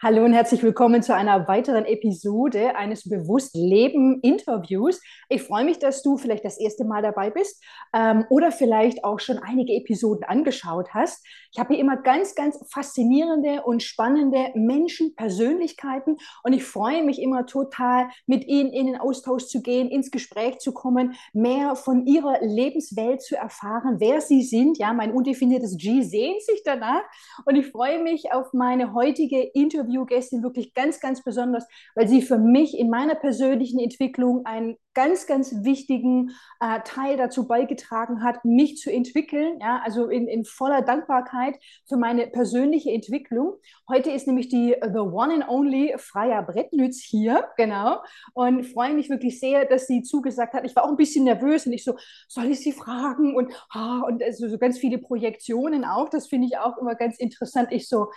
Hallo und herzlich willkommen zu einer weiteren Episode eines Bewusst Leben Interviews. Ich freue mich, dass du vielleicht das erste Mal dabei bist ähm, oder vielleicht auch schon einige Episoden angeschaut hast. Ich habe hier immer ganz, ganz faszinierende und spannende Menschen, Persönlichkeiten und ich freue mich immer total, mit ihnen in den Austausch zu gehen, ins Gespräch zu kommen, mehr von ihrer Lebenswelt zu erfahren, wer sie sind. Ja, mein undefiniertes G sehnt sich danach und ich freue mich auf meine heutige Interview Interviewgästin wirklich ganz, ganz besonders, weil sie für mich in meiner persönlichen Entwicklung einen ganz, ganz wichtigen äh, Teil dazu beigetragen hat, mich zu entwickeln. Ja, also in, in voller Dankbarkeit für meine persönliche Entwicklung. Heute ist nämlich die The One and Only Freya Brettnütz hier, genau. Und freue mich wirklich sehr, dass sie zugesagt hat. Ich war auch ein bisschen nervös und ich so, soll ich sie fragen? Und, oh, und also so ganz viele Projektionen auch. Das finde ich auch immer ganz interessant. Ich so,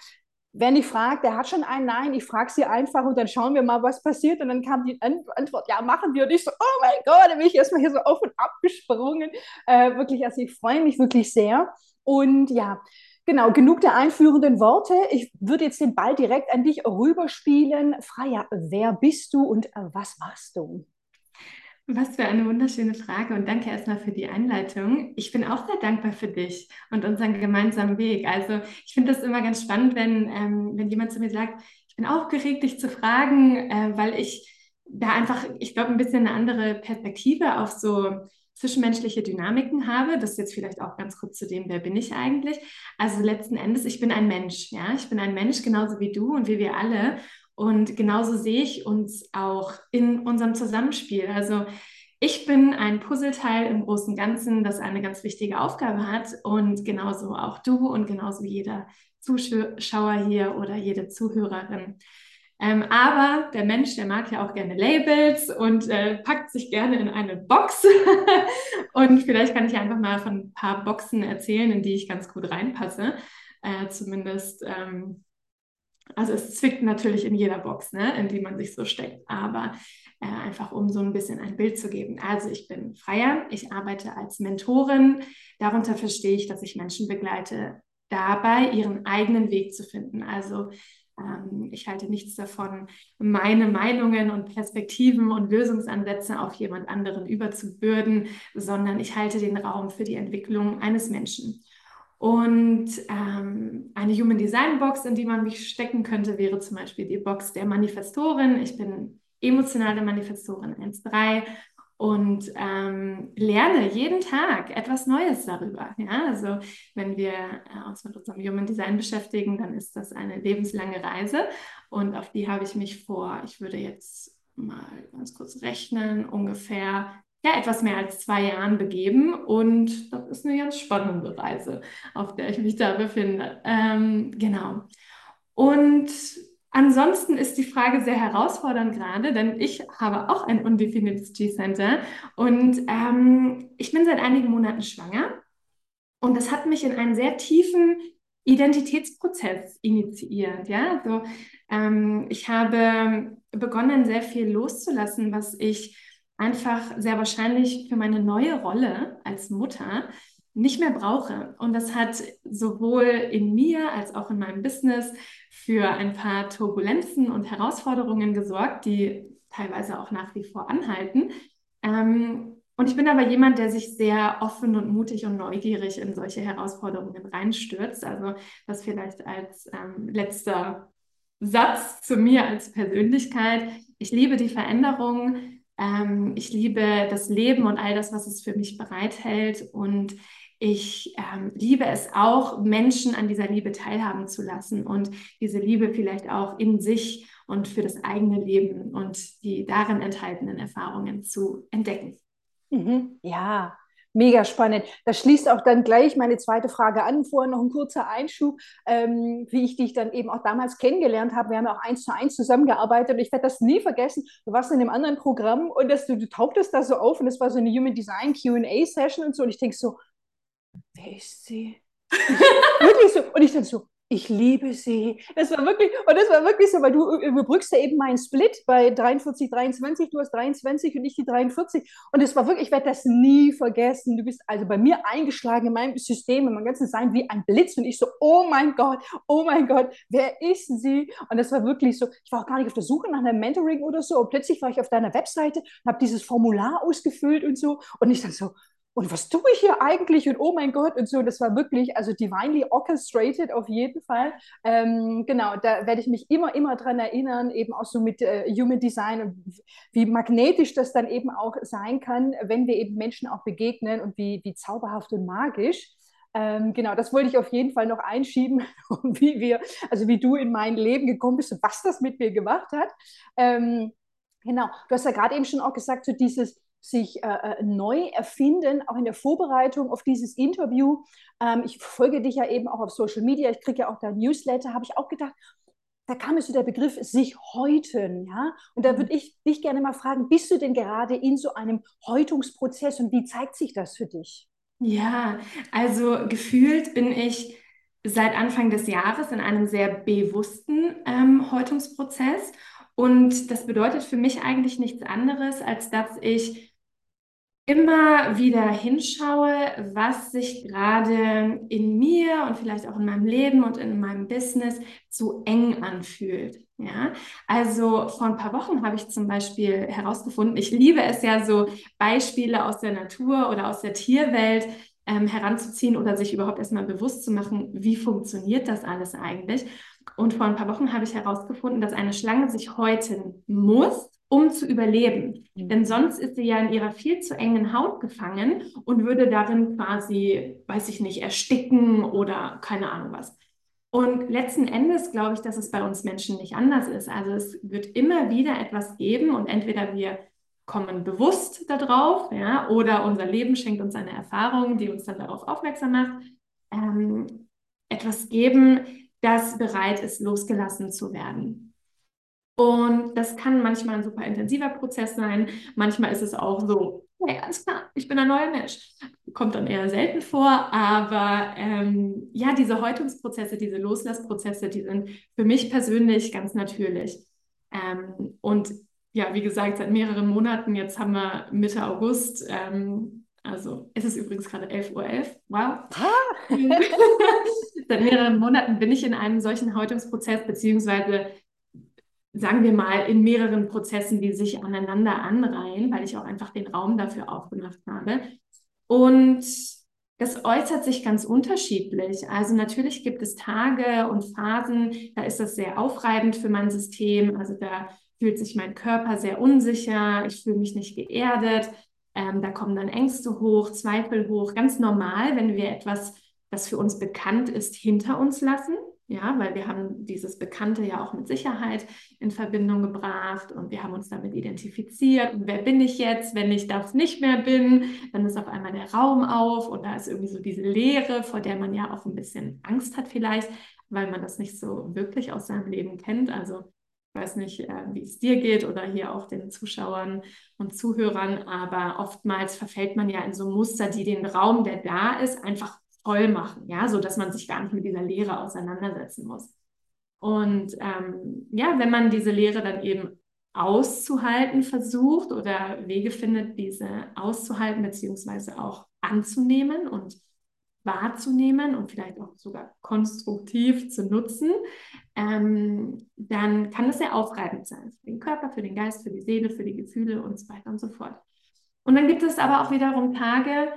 wenn ich frage, der hat schon ein Nein, ich frage sie einfach und dann schauen wir mal, was passiert. Und dann kam die Antwort, ja, machen wir. Und ich so, oh mein Gott, da bin ich erstmal hier so auf und ab gesprungen. Äh, wirklich, also ich freue mich wirklich sehr. Und ja, genau, genug der einführenden Worte. Ich würde jetzt den Ball direkt an dich rüberspielen. Freya, wer bist du und was warst du? Was für eine wunderschöne Frage und danke erstmal für die Einleitung. Ich bin auch sehr dankbar für dich und unseren gemeinsamen Weg. Also ich finde das immer ganz spannend, wenn, ähm, wenn jemand zu mir sagt, ich bin aufgeregt, dich zu fragen, äh, weil ich da einfach, ich glaube, ein bisschen eine andere Perspektive auf so zwischenmenschliche Dynamiken habe. Das ist jetzt vielleicht auch ganz kurz zu dem, wer bin ich eigentlich? Also letzten Endes, ich bin ein Mensch, ja, ich bin ein Mensch genauso wie du und wie wir alle. Und genauso sehe ich uns auch in unserem Zusammenspiel. Also ich bin ein Puzzleteil im großen Ganzen, das eine ganz wichtige Aufgabe hat und genauso auch du und genauso jeder Zuschauer hier oder jede Zuhörerin. Ähm, aber der Mensch, der mag ja auch gerne Labels und äh, packt sich gerne in eine Box. und vielleicht kann ich einfach mal von ein paar Boxen erzählen, in die ich ganz gut reinpasse. Äh, zumindest ähm, also es zwickt natürlich in jeder Box, ne, in die man sich so steckt, aber äh, einfach um so ein bisschen ein Bild zu geben. Also ich bin Freier, ich arbeite als Mentorin. Darunter verstehe ich, dass ich Menschen begleite, dabei ihren eigenen Weg zu finden. Also ähm, ich halte nichts davon, meine Meinungen und Perspektiven und Lösungsansätze auf jemand anderen überzubürden, sondern ich halte den Raum für die Entwicklung eines Menschen. Und ähm, eine Human Design Box, in die man mich stecken könnte, wäre zum Beispiel die Box der Manifestorin. Ich bin emotionale Manifestorin 1.3 und ähm, lerne jeden Tag etwas Neues darüber. Ja? Also wenn wir äh, uns mit unserem Human Design beschäftigen, dann ist das eine lebenslange Reise und auf die habe ich mich vor, ich würde jetzt mal ganz kurz rechnen, ungefähr ja, etwas mehr als zwei Jahren begeben und das ist eine ganz spannende Reise, auf der ich mich da befinde. Ähm, genau. Und ansonsten ist die Frage sehr herausfordernd gerade, denn ich habe auch ein undefiniertes G-Center und ähm, ich bin seit einigen Monaten schwanger und das hat mich in einen sehr tiefen Identitätsprozess initiiert. Ja, so, ähm, ich habe begonnen, sehr viel loszulassen, was ich einfach sehr wahrscheinlich für meine neue Rolle als Mutter nicht mehr brauche. Und das hat sowohl in mir als auch in meinem Business für ein paar Turbulenzen und Herausforderungen gesorgt, die teilweise auch nach wie vor anhalten. Ähm, und ich bin aber jemand, der sich sehr offen und mutig und neugierig in solche Herausforderungen reinstürzt. Also das vielleicht als ähm, letzter Satz zu mir als Persönlichkeit. Ich liebe die Veränderung. Ähm, ich liebe das Leben und all das, was es für mich bereithält. Und ich ähm, liebe es auch, Menschen an dieser Liebe teilhaben zu lassen und diese Liebe vielleicht auch in sich und für das eigene Leben und die darin enthaltenen Erfahrungen zu entdecken. Mhm. Ja, Mega spannend. Das schließt auch dann gleich meine zweite Frage an. Vorher noch ein kurzer Einschub, ähm, wie ich dich dann eben auch damals kennengelernt habe. Wir haben ja auch eins zu eins zusammengearbeitet und ich werde das nie vergessen. Du warst in einem anderen Programm und das, du, du tauchtest da so auf und es war so eine Human Design QA-Session und so. Und ich denke so, wer ist sie? Wirklich so. Und ich dann so, ich liebe sie. Das war wirklich, und das war wirklich so, weil du überbrückst ja eben meinen Split bei 43, 23, du hast 23 und ich die 43. Und es war wirklich, ich werde das nie vergessen. Du bist also bei mir eingeschlagen in meinem System, in meinem ganzen Sein wie ein Blitz. Und ich so, oh mein Gott, oh mein Gott, wer ist sie? Und das war wirklich so, ich war auch gar nicht auf der Suche nach einem Mentoring oder so. Und plötzlich war ich auf deiner Webseite und habe dieses Formular ausgefüllt und so. Und ich dann so, und was tue ich hier eigentlich? Und oh mein Gott, und so, das war wirklich, also divinely orchestrated auf jeden Fall. Ähm, genau, da werde ich mich immer, immer dran erinnern, eben auch so mit äh, Human Design und wie magnetisch das dann eben auch sein kann, wenn wir eben Menschen auch begegnen und wie, wie zauberhaft und magisch. Ähm, genau, das wollte ich auf jeden Fall noch einschieben, wie wir, also wie du in mein Leben gekommen bist und was das mit mir gemacht hat. Ähm, genau, du hast ja gerade eben schon auch gesagt, so dieses, sich äh, äh, neu erfinden, auch in der Vorbereitung auf dieses Interview. Ähm, ich folge dich ja eben auch auf Social Media, ich kriege ja auch dein Newsletter, habe ich auch gedacht, da kam mir so der Begriff sich häuten, ja. Und da mhm. würde ich dich gerne mal fragen, bist du denn gerade in so einem Häutungsprozess und wie zeigt sich das für dich? Ja, also gefühlt bin ich seit Anfang des Jahres in einem sehr bewussten ähm, Häutungsprozess. Und das bedeutet für mich eigentlich nichts anderes, als dass ich immer wieder hinschaue, was sich gerade in mir und vielleicht auch in meinem Leben und in meinem Business zu eng anfühlt. Ja, also vor ein paar Wochen habe ich zum Beispiel herausgefunden, ich liebe es ja so Beispiele aus der Natur oder aus der Tierwelt ähm, heranzuziehen oder sich überhaupt erstmal bewusst zu machen, wie funktioniert das alles eigentlich. Und vor ein paar Wochen habe ich herausgefunden, dass eine Schlange sich häuten muss, um zu überleben. Mhm. Denn sonst ist sie ja in ihrer viel zu engen Haut gefangen und würde darin quasi, weiß ich nicht, ersticken oder keine Ahnung was. Und letzten Endes glaube ich, dass es bei uns Menschen nicht anders ist. Also es wird immer wieder etwas geben und entweder wir kommen bewusst darauf, ja, oder unser Leben schenkt uns eine Erfahrung, die uns dann darauf aufmerksam macht, ähm, etwas geben, das bereit ist, losgelassen zu werden. Und das kann manchmal ein super intensiver Prozess sein. Manchmal ist es auch so, hey, alles klar, ich bin ein neuer Mensch. Kommt dann eher selten vor, aber ähm, ja, diese Häutungsprozesse, diese Loslassprozesse, die sind für mich persönlich ganz natürlich. Ähm, und ja, wie gesagt, seit mehreren Monaten, jetzt haben wir Mitte August, ähm, also es ist übrigens gerade 11.11 Uhr, .11. wow. Ah. seit mehreren Monaten bin ich in einem solchen Häutungsprozess, beziehungsweise sagen wir mal, in mehreren Prozessen, die sich aneinander anreihen, weil ich auch einfach den Raum dafür aufgemacht habe. Und das äußert sich ganz unterschiedlich. Also natürlich gibt es Tage und Phasen, da ist das sehr aufreibend für mein System. Also da fühlt sich mein Körper sehr unsicher, ich fühle mich nicht geerdet. Ähm, da kommen dann Ängste hoch, Zweifel hoch. Ganz normal, wenn wir etwas, das für uns bekannt ist, hinter uns lassen. Ja, weil wir haben dieses Bekannte ja auch mit Sicherheit in Verbindung gebracht und wir haben uns damit identifiziert. Und wer bin ich jetzt, wenn ich das nicht mehr bin? Dann ist auf einmal der Raum auf und da ist irgendwie so diese Leere, vor der man ja auch ein bisschen Angst hat vielleicht, weil man das nicht so wirklich aus seinem Leben kennt. Also ich weiß nicht, äh, wie es dir geht oder hier auch den Zuschauern und Zuhörern, aber oftmals verfällt man ja in so Muster, die den Raum, der da ist, einfach voll machen, ja, so dass man sich gar nicht mit dieser Lehre auseinandersetzen muss. Und ähm, ja, wenn man diese Lehre dann eben auszuhalten versucht oder Wege findet, diese auszuhalten beziehungsweise auch anzunehmen und wahrzunehmen und vielleicht auch sogar konstruktiv zu nutzen, ähm, dann kann das sehr aufreibend sein für den Körper, für den Geist, für die Seele, für die Gefühle und so weiter und so fort. Und dann gibt es aber auch wiederum Tage,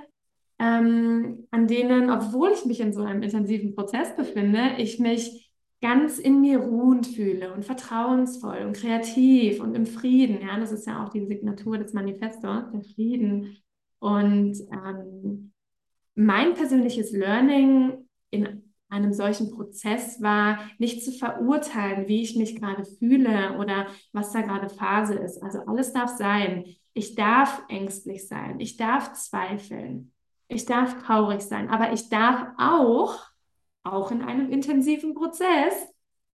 ähm, an denen, obwohl ich mich in so einem intensiven Prozess befinde, ich mich ganz in mir ruhend fühle und vertrauensvoll und kreativ und im Frieden. Ja, das ist ja auch die Signatur des Manifestors, der Frieden. Und ähm, mein persönliches Learning in einem solchen Prozess war, nicht zu verurteilen, wie ich mich gerade fühle oder was da gerade Phase ist. Also alles darf sein. Ich darf ängstlich sein. Ich darf zweifeln. Ich darf traurig sein, aber ich darf auch, auch in einem intensiven Prozess,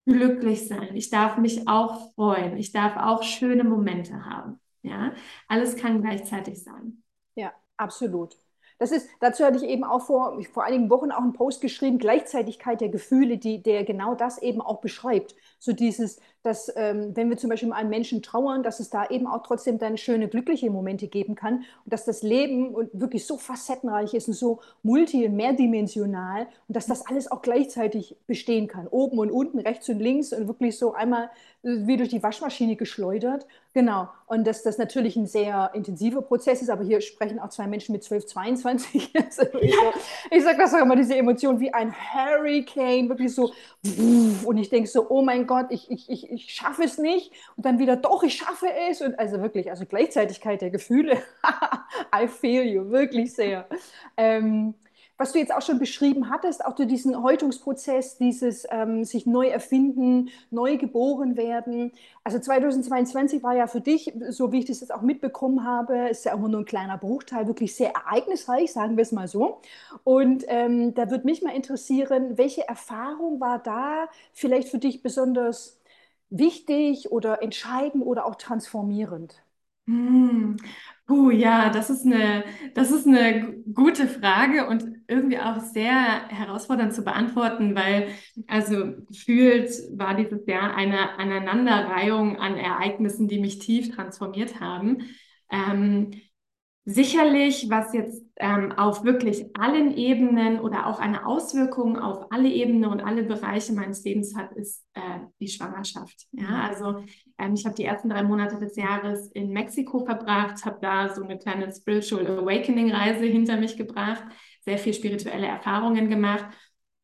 glücklich sein. Ich darf mich auch freuen. Ich darf auch schöne Momente haben. Ja, alles kann gleichzeitig sein. Ja, absolut. Das ist, dazu hatte ich eben auch vor, vor einigen Wochen auch einen Post geschrieben, Gleichzeitigkeit der Gefühle, die, der genau das eben auch beschreibt. So dieses, dass ähm, wenn wir zum Beispiel einen Menschen trauern, dass es da eben auch trotzdem dann schöne, glückliche Momente geben kann und dass das Leben wirklich so facettenreich ist und so multi- und mehrdimensional und dass das alles auch gleichzeitig bestehen kann. Oben und unten, rechts und links und wirklich so einmal wie durch die Waschmaschine geschleudert. Genau. Und dass das natürlich ein sehr intensiver Prozess ist, aber hier sprechen auch zwei Menschen mit 12, 22. Also ich, sage das auch immer, diese Emotion wie ein Hurricane, wirklich so. Und ich denke so, oh mein Gott, ich, ich, ich, ich schaffe es nicht. Und dann wieder, doch, ich schaffe es. Und also wirklich, also Gleichzeitigkeit der Gefühle. I feel you, wirklich sehr. Ähm, was du jetzt auch schon beschrieben hattest, auch durch diesen Häutungsprozess, dieses ähm, sich neu erfinden, neu geboren werden. Also 2022 war ja für dich, so wie ich das jetzt auch mitbekommen habe, ist ja immer nur ein kleiner Bruchteil, wirklich sehr ereignisreich, sagen wir es mal so. Und ähm, da würde mich mal interessieren, welche Erfahrung war da vielleicht für dich besonders wichtig oder entscheidend oder auch transformierend? Hm. Puh, ja, das ist eine, das ist eine gute Frage und irgendwie auch sehr herausfordernd zu beantworten, weil also gefühlt war dieses Jahr eine Aneinanderreihung an Ereignissen, die mich tief transformiert haben. Ähm, Sicherlich, was jetzt ähm, auf wirklich allen Ebenen oder auch eine Auswirkung auf alle Ebenen und alle Bereiche meines Lebens hat, ist äh, die Schwangerschaft. Ja, mhm. also ähm, ich habe die ersten drei Monate des Jahres in Mexiko verbracht, habe da so eine kleine Spiritual Awakening Reise hinter mich gebracht, sehr viel spirituelle Erfahrungen gemacht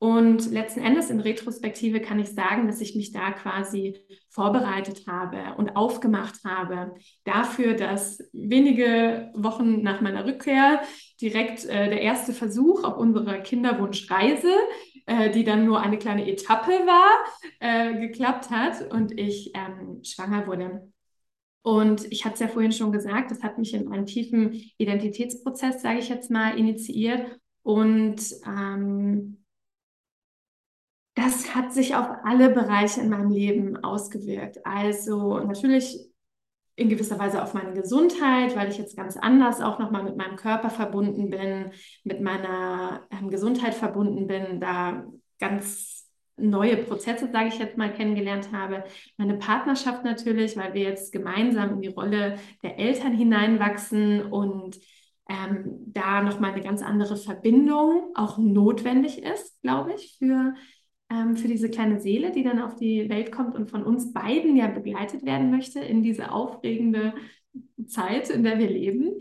und letzten Endes in Retrospektive kann ich sagen, dass ich mich da quasi vorbereitet habe und aufgemacht habe dafür, dass wenige Wochen nach meiner Rückkehr direkt äh, der erste Versuch auf unserer Kinderwunschreise, äh, die dann nur eine kleine Etappe war, äh, geklappt hat und ich ähm, schwanger wurde. Und ich hatte es ja vorhin schon gesagt, das hat mich in einen tiefen Identitätsprozess, sage ich jetzt mal, initiiert. Und ähm, das hat sich auf alle Bereiche in meinem Leben ausgewirkt. Also natürlich in gewisser Weise auf meine Gesundheit, weil ich jetzt ganz anders auch nochmal mit meinem Körper verbunden bin, mit meiner ähm, Gesundheit verbunden bin, da ganz neue Prozesse, sage ich jetzt mal, kennengelernt habe. Meine Partnerschaft natürlich, weil wir jetzt gemeinsam in die Rolle der Eltern hineinwachsen und ähm, da nochmal eine ganz andere Verbindung auch notwendig ist, glaube ich, für ähm, für diese kleine Seele, die dann auf die Welt kommt und von uns beiden ja begleitet werden möchte in diese aufregende Zeit, in der wir leben.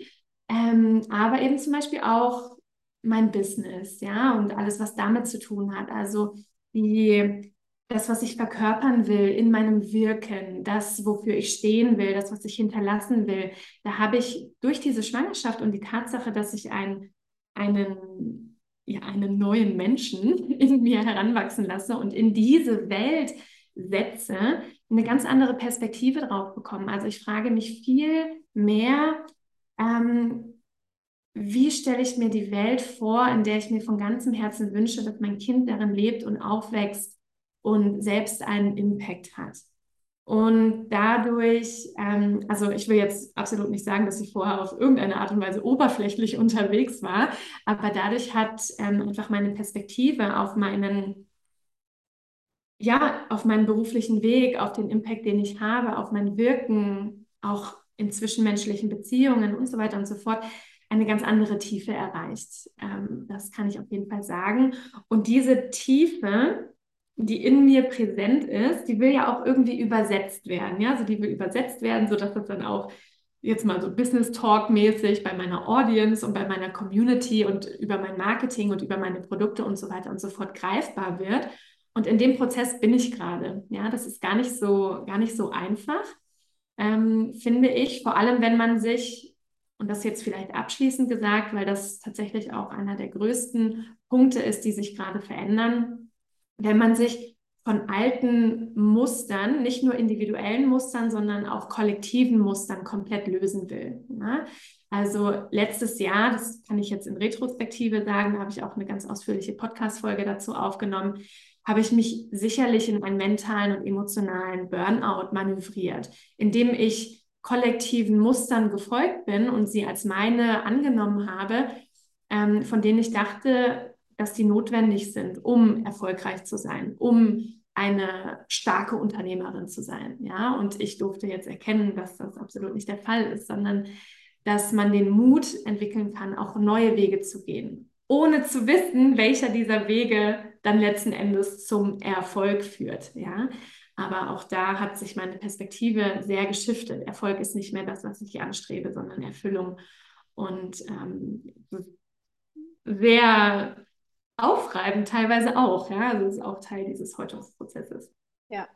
Ähm, aber eben zum Beispiel auch mein Business, ja, und alles, was damit zu tun hat. Also die, das, was ich verkörpern will in meinem Wirken, das, wofür ich stehen will, das, was ich hinterlassen will, da habe ich durch diese Schwangerschaft und die Tatsache, dass ich ein, einen ja, einen neuen Menschen in mir heranwachsen lasse und in diese Welt setze, eine ganz andere Perspektive drauf bekommen. Also ich frage mich viel mehr, ähm, wie stelle ich mir die Welt vor, in der ich mir von ganzem Herzen wünsche, dass mein Kind darin lebt und aufwächst und selbst einen Impact hat. Und dadurch, ähm, also ich will jetzt absolut nicht sagen, dass ich vorher auf irgendeine Art und Weise oberflächlich unterwegs war, aber dadurch hat ähm, einfach meine Perspektive auf meinen, ja, auf meinen beruflichen Weg, auf den Impact, den ich habe, auf mein Wirken, auch in zwischenmenschlichen Beziehungen und so weiter und so fort, eine ganz andere Tiefe erreicht. Ähm, das kann ich auf jeden Fall sagen. Und diese Tiefe, die in mir präsent ist, die will ja auch irgendwie übersetzt werden. Ja, also die will übersetzt werden, sodass das dann auch jetzt mal so Business Talk mäßig bei meiner Audience und bei meiner Community und über mein Marketing und über meine Produkte und so weiter und so fort greifbar wird. Und in dem Prozess bin ich gerade. Ja, das ist gar nicht so, gar nicht so einfach, ähm, finde ich. Vor allem, wenn man sich, und das jetzt vielleicht abschließend gesagt, weil das tatsächlich auch einer der größten Punkte ist, die sich gerade verändern, wenn man sich von alten Mustern, nicht nur individuellen Mustern, sondern auch kollektiven Mustern komplett lösen will. Ne? Also letztes Jahr, das kann ich jetzt in Retrospektive sagen, da habe ich auch eine ganz ausführliche Podcast-Folge dazu aufgenommen, habe ich mich sicherlich in einen mentalen und emotionalen Burnout manövriert, indem ich kollektiven Mustern gefolgt bin und sie als meine angenommen habe, ähm, von denen ich dachte, dass die notwendig sind, um erfolgreich zu sein, um eine starke Unternehmerin zu sein. Ja, und ich durfte jetzt erkennen, dass das absolut nicht der Fall ist, sondern dass man den Mut entwickeln kann, auch neue Wege zu gehen, ohne zu wissen, welcher dieser Wege dann letzten Endes zum Erfolg führt. Ja, aber auch da hat sich meine Perspektive sehr geschiftet. Erfolg ist nicht mehr das, was ich anstrebe, sondern Erfüllung und ähm, sehr aufreibend teilweise auch. Ja, also das ist auch Teil dieses Häutungsprozesses. Ja.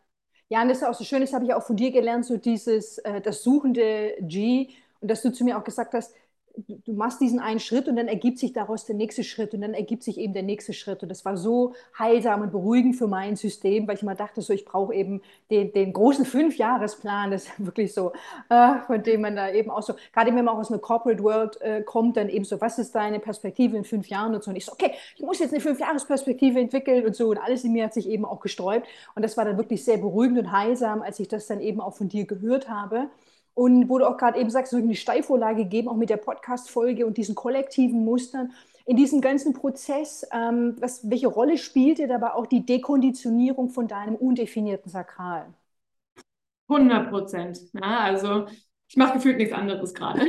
Ja, und das ist auch so schön, das habe ich auch von dir gelernt, so dieses, äh, das suchende G und dass du zu mir auch gesagt hast, du machst diesen einen Schritt und dann ergibt sich daraus der nächste Schritt und dann ergibt sich eben der nächste Schritt. Und das war so heilsam und beruhigend für mein System, weil ich immer dachte, so ich brauche eben den, den großen Fünfjahresplan, das ist wirklich so, äh, von dem man da eben auch so, gerade wenn man auch aus einer Corporate World äh, kommt, dann eben so, was ist deine Perspektive in fünf Jahren und so. Und ich so, okay, ich muss jetzt eine Fünfjahresperspektive entwickeln und so. Und alles in mir hat sich eben auch gesträubt. Und das war dann wirklich sehr beruhigend und heilsam, als ich das dann eben auch von dir gehört habe. Und wo du auch gerade eben sagst, so eine Steilvorlage geben, auch mit der Podcast-Folge und diesen kollektiven Mustern. In diesem ganzen Prozess, ähm, was, welche Rolle spielte dabei auch die Dekonditionierung von deinem undefinierten Sakral? 100 Prozent. Ja, also ich mache gefühlt nichts anderes gerade.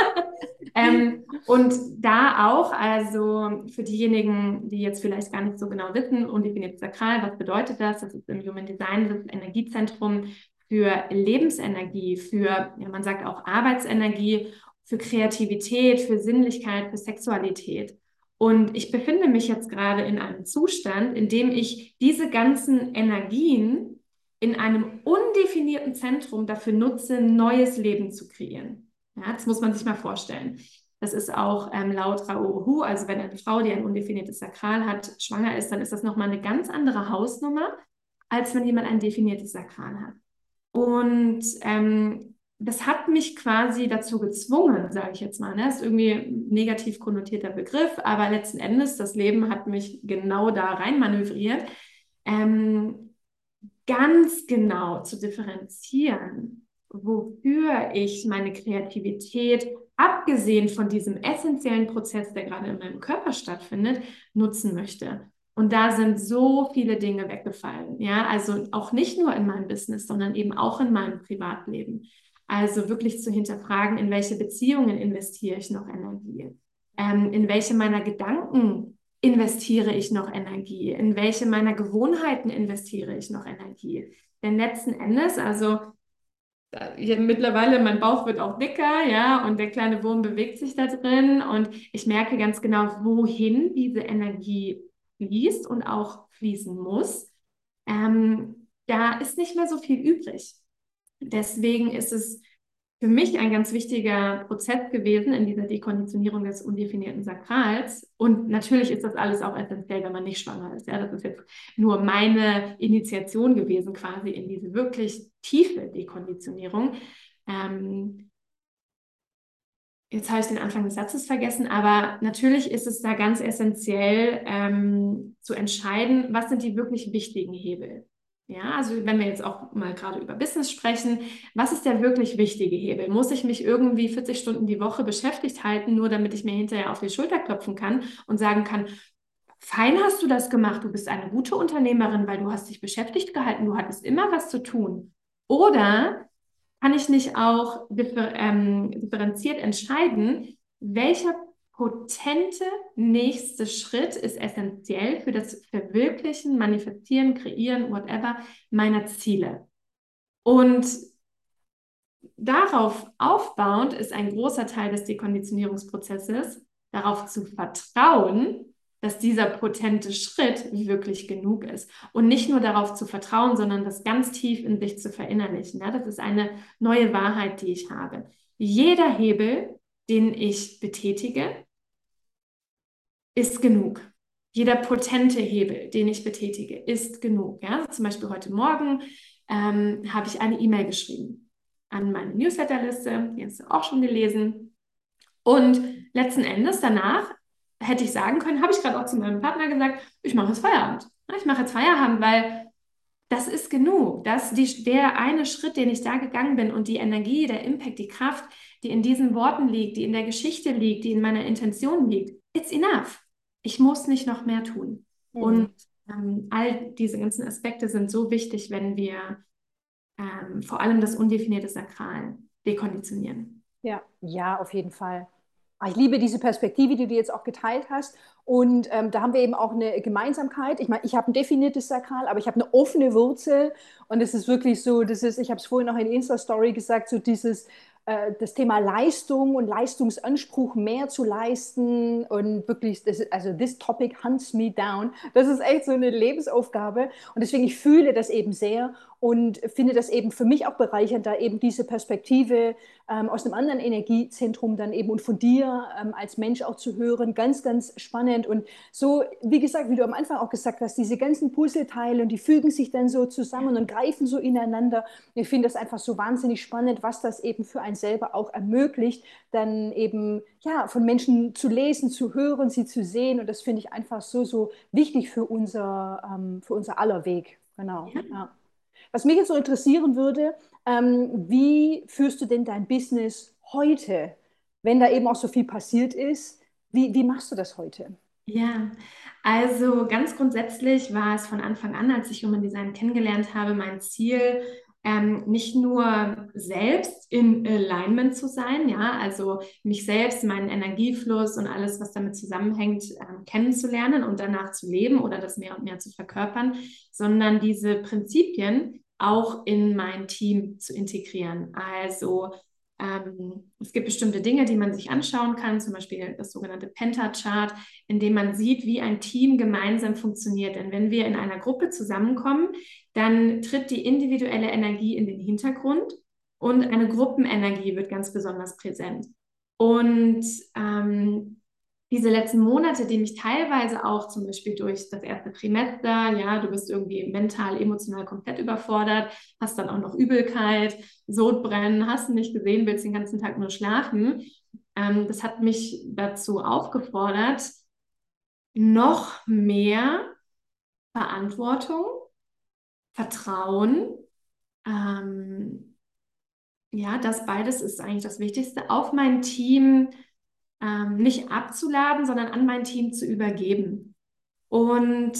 ähm, und da auch, also für diejenigen, die jetzt vielleicht gar nicht so genau wissen, undefiniert Sakral, was bedeutet das? Das ist im Human Design das Energiezentrum für Lebensenergie, für, ja, man sagt auch Arbeitsenergie, für Kreativität, für Sinnlichkeit, für Sexualität. Und ich befinde mich jetzt gerade in einem Zustand, in dem ich diese ganzen Energien in einem undefinierten Zentrum dafür nutze, neues Leben zu kreieren. Ja, das muss man sich mal vorstellen. Das ist auch ähm, laut Rauhu, also wenn eine Frau, die ein undefiniertes Sakral hat, schwanger ist, dann ist das nochmal eine ganz andere Hausnummer, als wenn jemand ein definiertes Sakral hat. Und ähm, das hat mich quasi dazu gezwungen, sage ich jetzt mal. Ne? Das ist irgendwie ein negativ konnotierter Begriff, aber letzten Endes, das Leben hat mich genau da rein manövriert, ähm, ganz genau zu differenzieren, wofür ich meine Kreativität, abgesehen von diesem essentiellen Prozess, der gerade in meinem Körper stattfindet, nutzen möchte. Und da sind so viele Dinge weggefallen. Ja, also auch nicht nur in meinem Business, sondern eben auch in meinem Privatleben. Also wirklich zu hinterfragen, in welche Beziehungen investiere ich noch Energie? Ähm, in welche meiner Gedanken investiere ich noch Energie? In welche meiner Gewohnheiten investiere ich noch Energie? Denn letzten Endes, also ja, mittlerweile mein Bauch wird auch dicker, ja, und der kleine Wurm bewegt sich da drin und ich merke ganz genau, wohin diese Energie fließt und auch fließen muss, ähm, da ist nicht mehr so viel übrig. Deswegen ist es für mich ein ganz wichtiger Prozess gewesen in dieser Dekonditionierung des undefinierten Sakrals. Und natürlich ist das alles auch essentiell, wenn man nicht schwanger ist. Ja, das ist jetzt nur meine Initiation gewesen, quasi in diese wirklich tiefe Dekonditionierung. Ähm, jetzt habe ich den Anfang des Satzes vergessen, aber natürlich ist es da ganz essentiell ähm, zu entscheiden, was sind die wirklich wichtigen Hebel. Ja, also wenn wir jetzt auch mal gerade über Business sprechen, was ist der wirklich wichtige Hebel? Muss ich mich irgendwie 40 Stunden die Woche beschäftigt halten, nur damit ich mir hinterher auf die Schulter klopfen kann und sagen kann, fein hast du das gemacht, du bist eine gute Unternehmerin, weil du hast dich beschäftigt gehalten, du hattest immer was zu tun. Oder kann ich nicht auch differ, ähm, differenziert entscheiden, welcher potente nächste Schritt ist essentiell für das Verwirklichen, Manifestieren, Kreieren, whatever meiner Ziele. Und darauf aufbauend ist ein großer Teil des Dekonditionierungsprozesses, darauf zu vertrauen, dass dieser potente Schritt wirklich genug ist. Und nicht nur darauf zu vertrauen, sondern das ganz tief in sich zu verinnerlichen. Ja, das ist eine neue Wahrheit, die ich habe. Jeder Hebel, den ich betätige, ist genug. Jeder potente Hebel, den ich betätige, ist genug. Ja? Zum Beispiel heute Morgen ähm, habe ich eine E-Mail geschrieben an meine Newsletterliste, die hast du auch schon gelesen. Und letzten Endes danach hätte ich sagen können, habe ich gerade auch zu meinem Partner gesagt, ich mache jetzt Feierabend. Ich mache jetzt Feierabend, weil das ist genug. Das, die, der eine Schritt, den ich da gegangen bin und die Energie, der Impact, die Kraft, die in diesen Worten liegt, die in der Geschichte liegt, die in meiner Intention liegt, it's enough. Ich muss nicht noch mehr tun. Mhm. Und ähm, all diese ganzen Aspekte sind so wichtig, wenn wir ähm, vor allem das undefinierte Sakral dekonditionieren. Ja, ja, auf jeden Fall. Ah, ich liebe diese Perspektive, die du jetzt auch geteilt hast. Und ähm, da haben wir eben auch eine Gemeinsamkeit. Ich meine, ich habe ein definiertes Sakral, aber ich habe eine offene Wurzel. Und es ist wirklich so, das ist, ich habe es vorhin noch in Insta-Story gesagt, so dieses, äh, das Thema Leistung und Leistungsanspruch mehr zu leisten und wirklich, das, also this topic hunts me down. Das ist echt so eine Lebensaufgabe und deswegen ich fühle das eben sehr und finde das eben für mich auch bereichernd, da eben diese Perspektive ähm, aus einem anderen Energiezentrum dann eben und von dir ähm, als Mensch auch zu hören. Ganz, ganz spannend. Und so, wie gesagt, wie du am Anfang auch gesagt hast, diese ganzen Puzzleteile und die fügen sich dann so zusammen und greifen so ineinander. Ich finde das einfach so wahnsinnig spannend, was das eben für einen selber auch ermöglicht, dann eben ja, von Menschen zu lesen, zu hören, sie zu sehen. Und das finde ich einfach so, so wichtig für unser, ähm, für unser aller Weg. Genau. Ja. ja. Was mich jetzt so interessieren würde, ähm, wie führst du denn dein Business heute, wenn da eben auch so viel passiert ist? Wie, wie machst du das heute? Ja, also ganz grundsätzlich war es von Anfang an, als ich Human Design kennengelernt habe, mein Ziel, ähm, nicht nur selbst in Alignment zu sein, ja, also mich selbst, meinen Energiefluss und alles, was damit zusammenhängt, ähm, kennenzulernen und danach zu leben oder das mehr und mehr zu verkörpern, sondern diese Prinzipien auch in mein Team zu integrieren. Also ähm, es gibt bestimmte Dinge, die man sich anschauen kann, zum Beispiel das sogenannte Penta-Chart, in dem man sieht, wie ein Team gemeinsam funktioniert. Denn wenn wir in einer Gruppe zusammenkommen, dann tritt die individuelle Energie in den Hintergrund und eine Gruppenenergie wird ganz besonders präsent. Und ähm, diese letzten Monate, die mich teilweise auch zum Beispiel durch das erste Trimester, ja, du bist irgendwie mental, emotional komplett überfordert, hast dann auch noch Übelkeit, Sodbrennen, hast nicht gesehen, willst den ganzen Tag nur schlafen. Ähm, das hat mich dazu aufgefordert, noch mehr Verantwortung, Vertrauen, ähm, ja, das beides ist eigentlich das Wichtigste, auf mein Team ähm, nicht abzuladen, sondern an mein Team zu übergeben. Und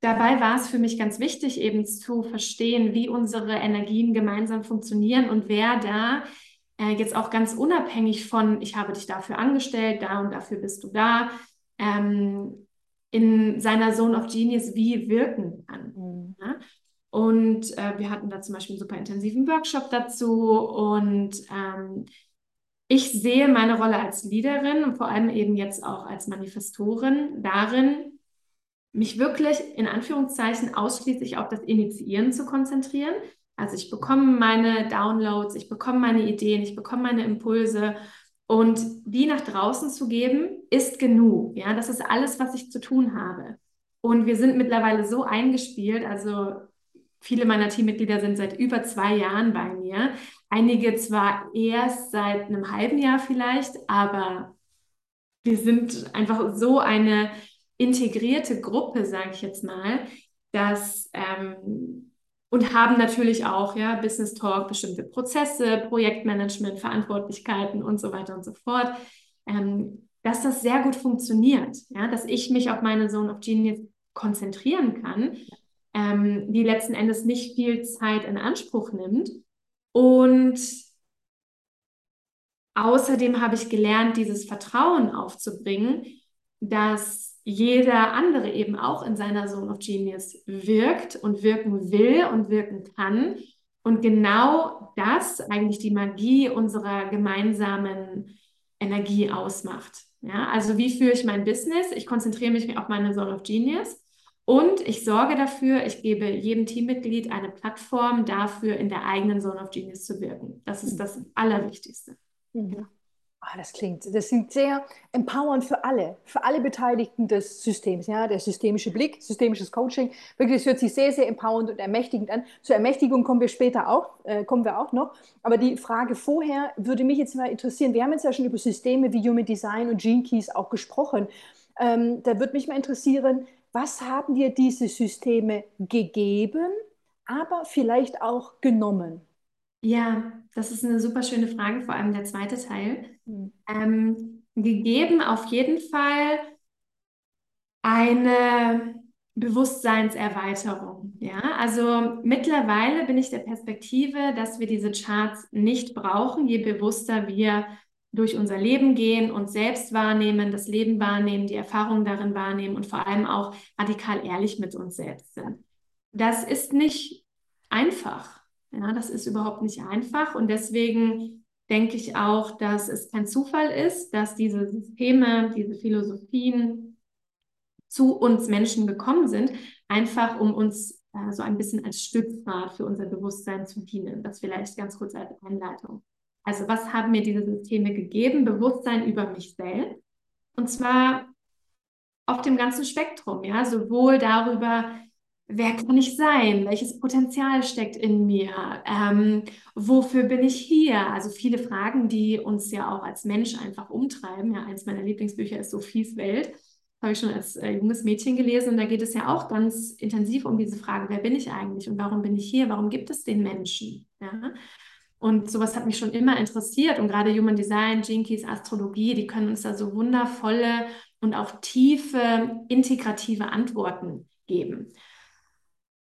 dabei war es für mich ganz wichtig, eben zu verstehen, wie unsere Energien gemeinsam funktionieren und wer da äh, jetzt auch ganz unabhängig von, ich habe dich dafür angestellt, da und dafür bist du da, ähm, in seiner Zone of Genius wie wirken kann. Mhm. Ja? Und äh, wir hatten da zum Beispiel einen super intensiven Workshop dazu und ähm, ich sehe meine Rolle als Leaderin und vor allem eben jetzt auch als Manifestorin darin, mich wirklich in Anführungszeichen ausschließlich auf das Initiieren zu konzentrieren. Also ich bekomme meine Downloads, ich bekomme meine Ideen, ich bekomme meine Impulse und die nach draußen zu geben, ist genug. Ja, das ist alles, was ich zu tun habe. Und wir sind mittlerweile so eingespielt, also viele meiner Teammitglieder sind seit über zwei Jahren bei mir. Einige zwar erst seit einem halben Jahr vielleicht, aber wir sind einfach so eine integrierte Gruppe, sage ich jetzt mal, dass ähm, und haben natürlich auch ja Business Talk, bestimmte Prozesse, Projektmanagement, Verantwortlichkeiten und so weiter und so fort, ähm, dass das sehr gut funktioniert, ja, dass ich mich auf meine Zone of Genius konzentrieren kann, ähm, die letzten Endes nicht viel Zeit in Anspruch nimmt und außerdem habe ich gelernt, dieses Vertrauen aufzubringen, dass jeder andere eben auch in seiner Zone of Genius wirkt und wirken will und wirken kann. Und genau das eigentlich die Magie unserer gemeinsamen Energie ausmacht. Ja, also wie führe ich mein Business? Ich konzentriere mich auf meine Zone of Genius und ich sorge dafür, ich gebe jedem Teammitglied eine Plattform dafür, in der eigenen Zone of Genius zu wirken. Das ist das Allerwichtigste. Mhm. Oh, das klingt, das klingt sehr empowernd für alle, für alle Beteiligten des Systems, ja, der systemische Blick, systemisches Coaching. Wirklich, es hört sich sehr, sehr empowernd und ermächtigend an. Zur Ermächtigung kommen wir später auch, äh, kommen wir auch noch. Aber die Frage vorher würde mich jetzt mal interessieren. Wir haben jetzt ja schon über Systeme wie Human Design und Gene Keys auch gesprochen. Ähm, da würde mich mal interessieren, was haben dir diese Systeme gegeben, aber vielleicht auch genommen? Ja, das ist eine super schöne Frage, vor allem der zweite Teil. Mhm. Ähm, gegeben auf jeden Fall eine Bewusstseinserweiterung. Ja, also mittlerweile bin ich der Perspektive, dass wir diese Charts nicht brauchen, je bewusster wir durch unser Leben gehen, uns selbst wahrnehmen, das Leben wahrnehmen, die Erfahrungen darin wahrnehmen und vor allem auch radikal ehrlich mit uns selbst sind. Das ist nicht einfach. Ja, das ist überhaupt nicht einfach und deswegen denke ich auch, dass es kein Zufall ist, dass diese Systeme, diese Philosophien zu uns Menschen gekommen sind, einfach um uns äh, so ein bisschen als Stützrad für unser Bewusstsein zu dienen. Das vielleicht ganz kurz als Einleitung. Also was haben mir diese Systeme gegeben? Bewusstsein über mich selbst. Und zwar auf dem ganzen Spektrum, ja, sowohl darüber, wer kann ich sein? Welches Potenzial steckt in mir? Ähm, wofür bin ich hier? Also viele Fragen, die uns ja auch als Mensch einfach umtreiben. Ja, eins meiner Lieblingsbücher ist Sophies Welt. Habe ich schon als äh, junges Mädchen gelesen und da geht es ja auch ganz intensiv um diese Frage, wer bin ich eigentlich und warum bin ich hier? Warum gibt es den Menschen? Ja? Und sowas hat mich schon immer interessiert. Und gerade Human Design, Jinkies, Astrologie, die können uns da so wundervolle und auch tiefe, integrative Antworten geben.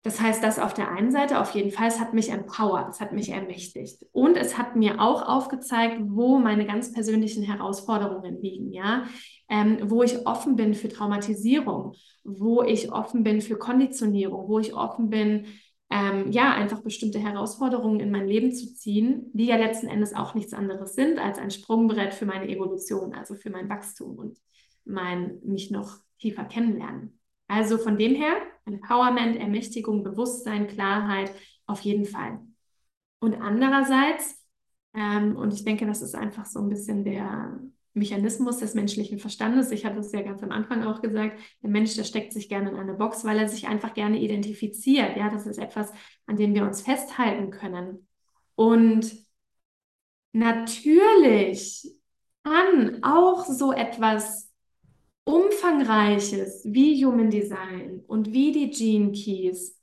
Das heißt, das auf der einen Seite auf jeden Fall, es hat mich empowered, es hat mich ermächtigt. Und es hat mir auch aufgezeigt, wo meine ganz persönlichen Herausforderungen liegen, ja, ähm, wo ich offen bin für Traumatisierung, wo ich offen bin für Konditionierung, wo ich offen bin, ähm, ja, einfach bestimmte Herausforderungen in mein Leben zu ziehen, die ja letzten Endes auch nichts anderes sind als ein Sprungbrett für meine Evolution, also für mein Wachstum und mein mich noch tiefer kennenlernen. Also von dem her, Empowerment, Ermächtigung, Bewusstsein, Klarheit, auf jeden Fall. Und andererseits, ähm, und ich denke, das ist einfach so ein bisschen der, Mechanismus des menschlichen Verstandes. Ich hatte es ja ganz am Anfang auch gesagt, der Mensch, der steckt sich gerne in eine Box, weil er sich einfach gerne identifiziert. Ja, das ist etwas, an dem wir uns festhalten können. Und natürlich kann auch so etwas Umfangreiches wie Human Design und wie die Gene Keys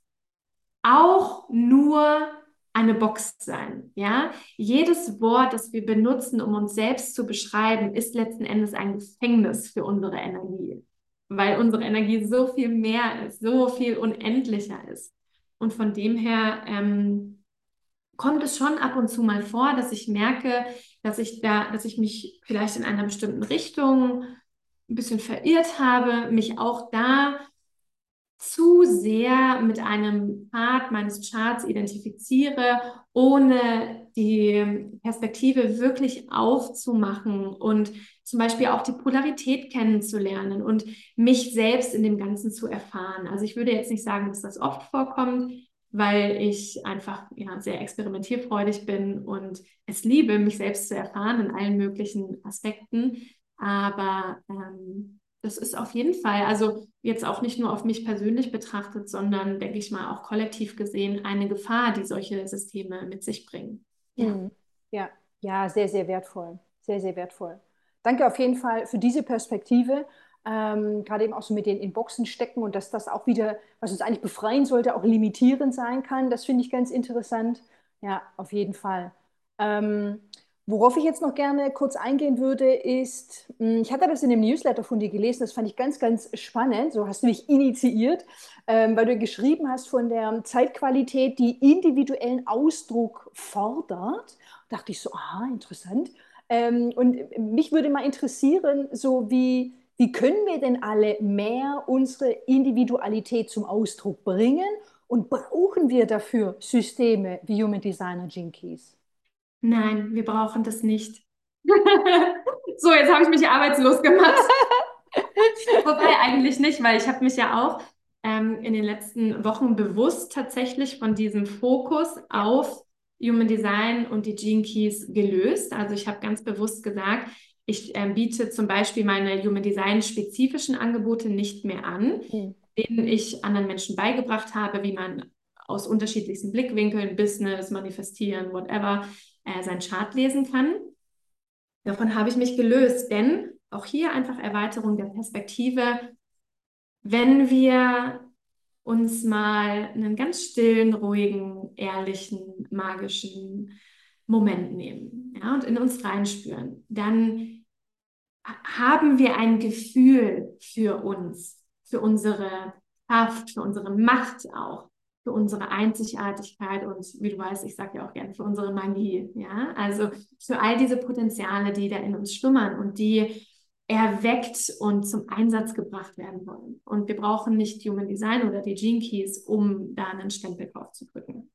auch nur eine Box sein. Ja, jedes Wort, das wir benutzen, um uns selbst zu beschreiben, ist letzten Endes ein Gefängnis für unsere Energie, weil unsere Energie so viel mehr ist, so viel unendlicher ist. Und von dem her ähm, kommt es schon ab und zu mal vor, dass ich merke, dass ich da, dass ich mich vielleicht in einer bestimmten Richtung ein bisschen verirrt habe, mich auch da zu sehr mit einem Part meines Charts identifiziere, ohne die Perspektive wirklich aufzumachen und zum Beispiel auch die Polarität kennenzulernen und mich selbst in dem Ganzen zu erfahren. Also ich würde jetzt nicht sagen, dass das oft vorkommt, weil ich einfach ja, sehr experimentierfreudig bin und es liebe, mich selbst zu erfahren in allen möglichen Aspekten. Aber ähm, das ist auf jeden Fall, also jetzt auch nicht nur auf mich persönlich betrachtet, sondern denke ich mal auch kollektiv gesehen eine Gefahr, die solche Systeme mit sich bringen. Ja, mhm. ja, ja sehr, sehr wertvoll. Sehr, sehr wertvoll. Danke auf jeden Fall für diese Perspektive. Ähm, gerade eben auch so mit den in Boxen stecken und dass das auch wieder, was uns eigentlich befreien sollte, auch limitierend sein kann. Das finde ich ganz interessant. Ja, auf jeden Fall. Ähm, Worauf ich jetzt noch gerne kurz eingehen würde, ist, hm, ich hatte das in dem Newsletter von dir gelesen, das fand ich ganz, ganz spannend. So hast du mich initiiert, ähm, weil du geschrieben hast von der Zeitqualität, die individuellen Ausdruck fordert. Da dachte ich so, aha, interessant. Ähm, und mich würde mal interessieren, so wie, wie können wir denn alle mehr unsere Individualität zum Ausdruck bringen und brauchen wir dafür Systeme wie Human Designer Jinkies? Nein, wir brauchen das nicht. so, jetzt habe ich mich arbeitslos gemacht. Wobei eigentlich nicht, weil ich habe mich ja auch ähm, in den letzten Wochen bewusst tatsächlich von diesem Fokus auf Human Design und die Gene Keys gelöst. Also ich habe ganz bewusst gesagt, ich äh, biete zum Beispiel meine Human Design spezifischen Angebote nicht mehr an, mhm. denen ich anderen Menschen beigebracht habe, wie man aus unterschiedlichsten Blickwinkeln, Business, Manifestieren, whatever, äh, sein Chart lesen kann. Davon habe ich mich gelöst, denn auch hier einfach Erweiterung der Perspektive. Wenn wir uns mal einen ganz stillen, ruhigen, ehrlichen, magischen Moment nehmen ja, und in uns reinspüren, dann haben wir ein Gefühl für uns, für unsere Kraft, für unsere Macht auch, für unsere Einzigartigkeit und wie du weißt, ich sage ja auch gerne für unsere Magie, ja, also für all diese Potenziale, die da in uns schlummern und die erweckt und zum Einsatz gebracht werden wollen. Und wir brauchen nicht Human Design oder die Gene Keys, um da einen Stempel drauf zu drücken.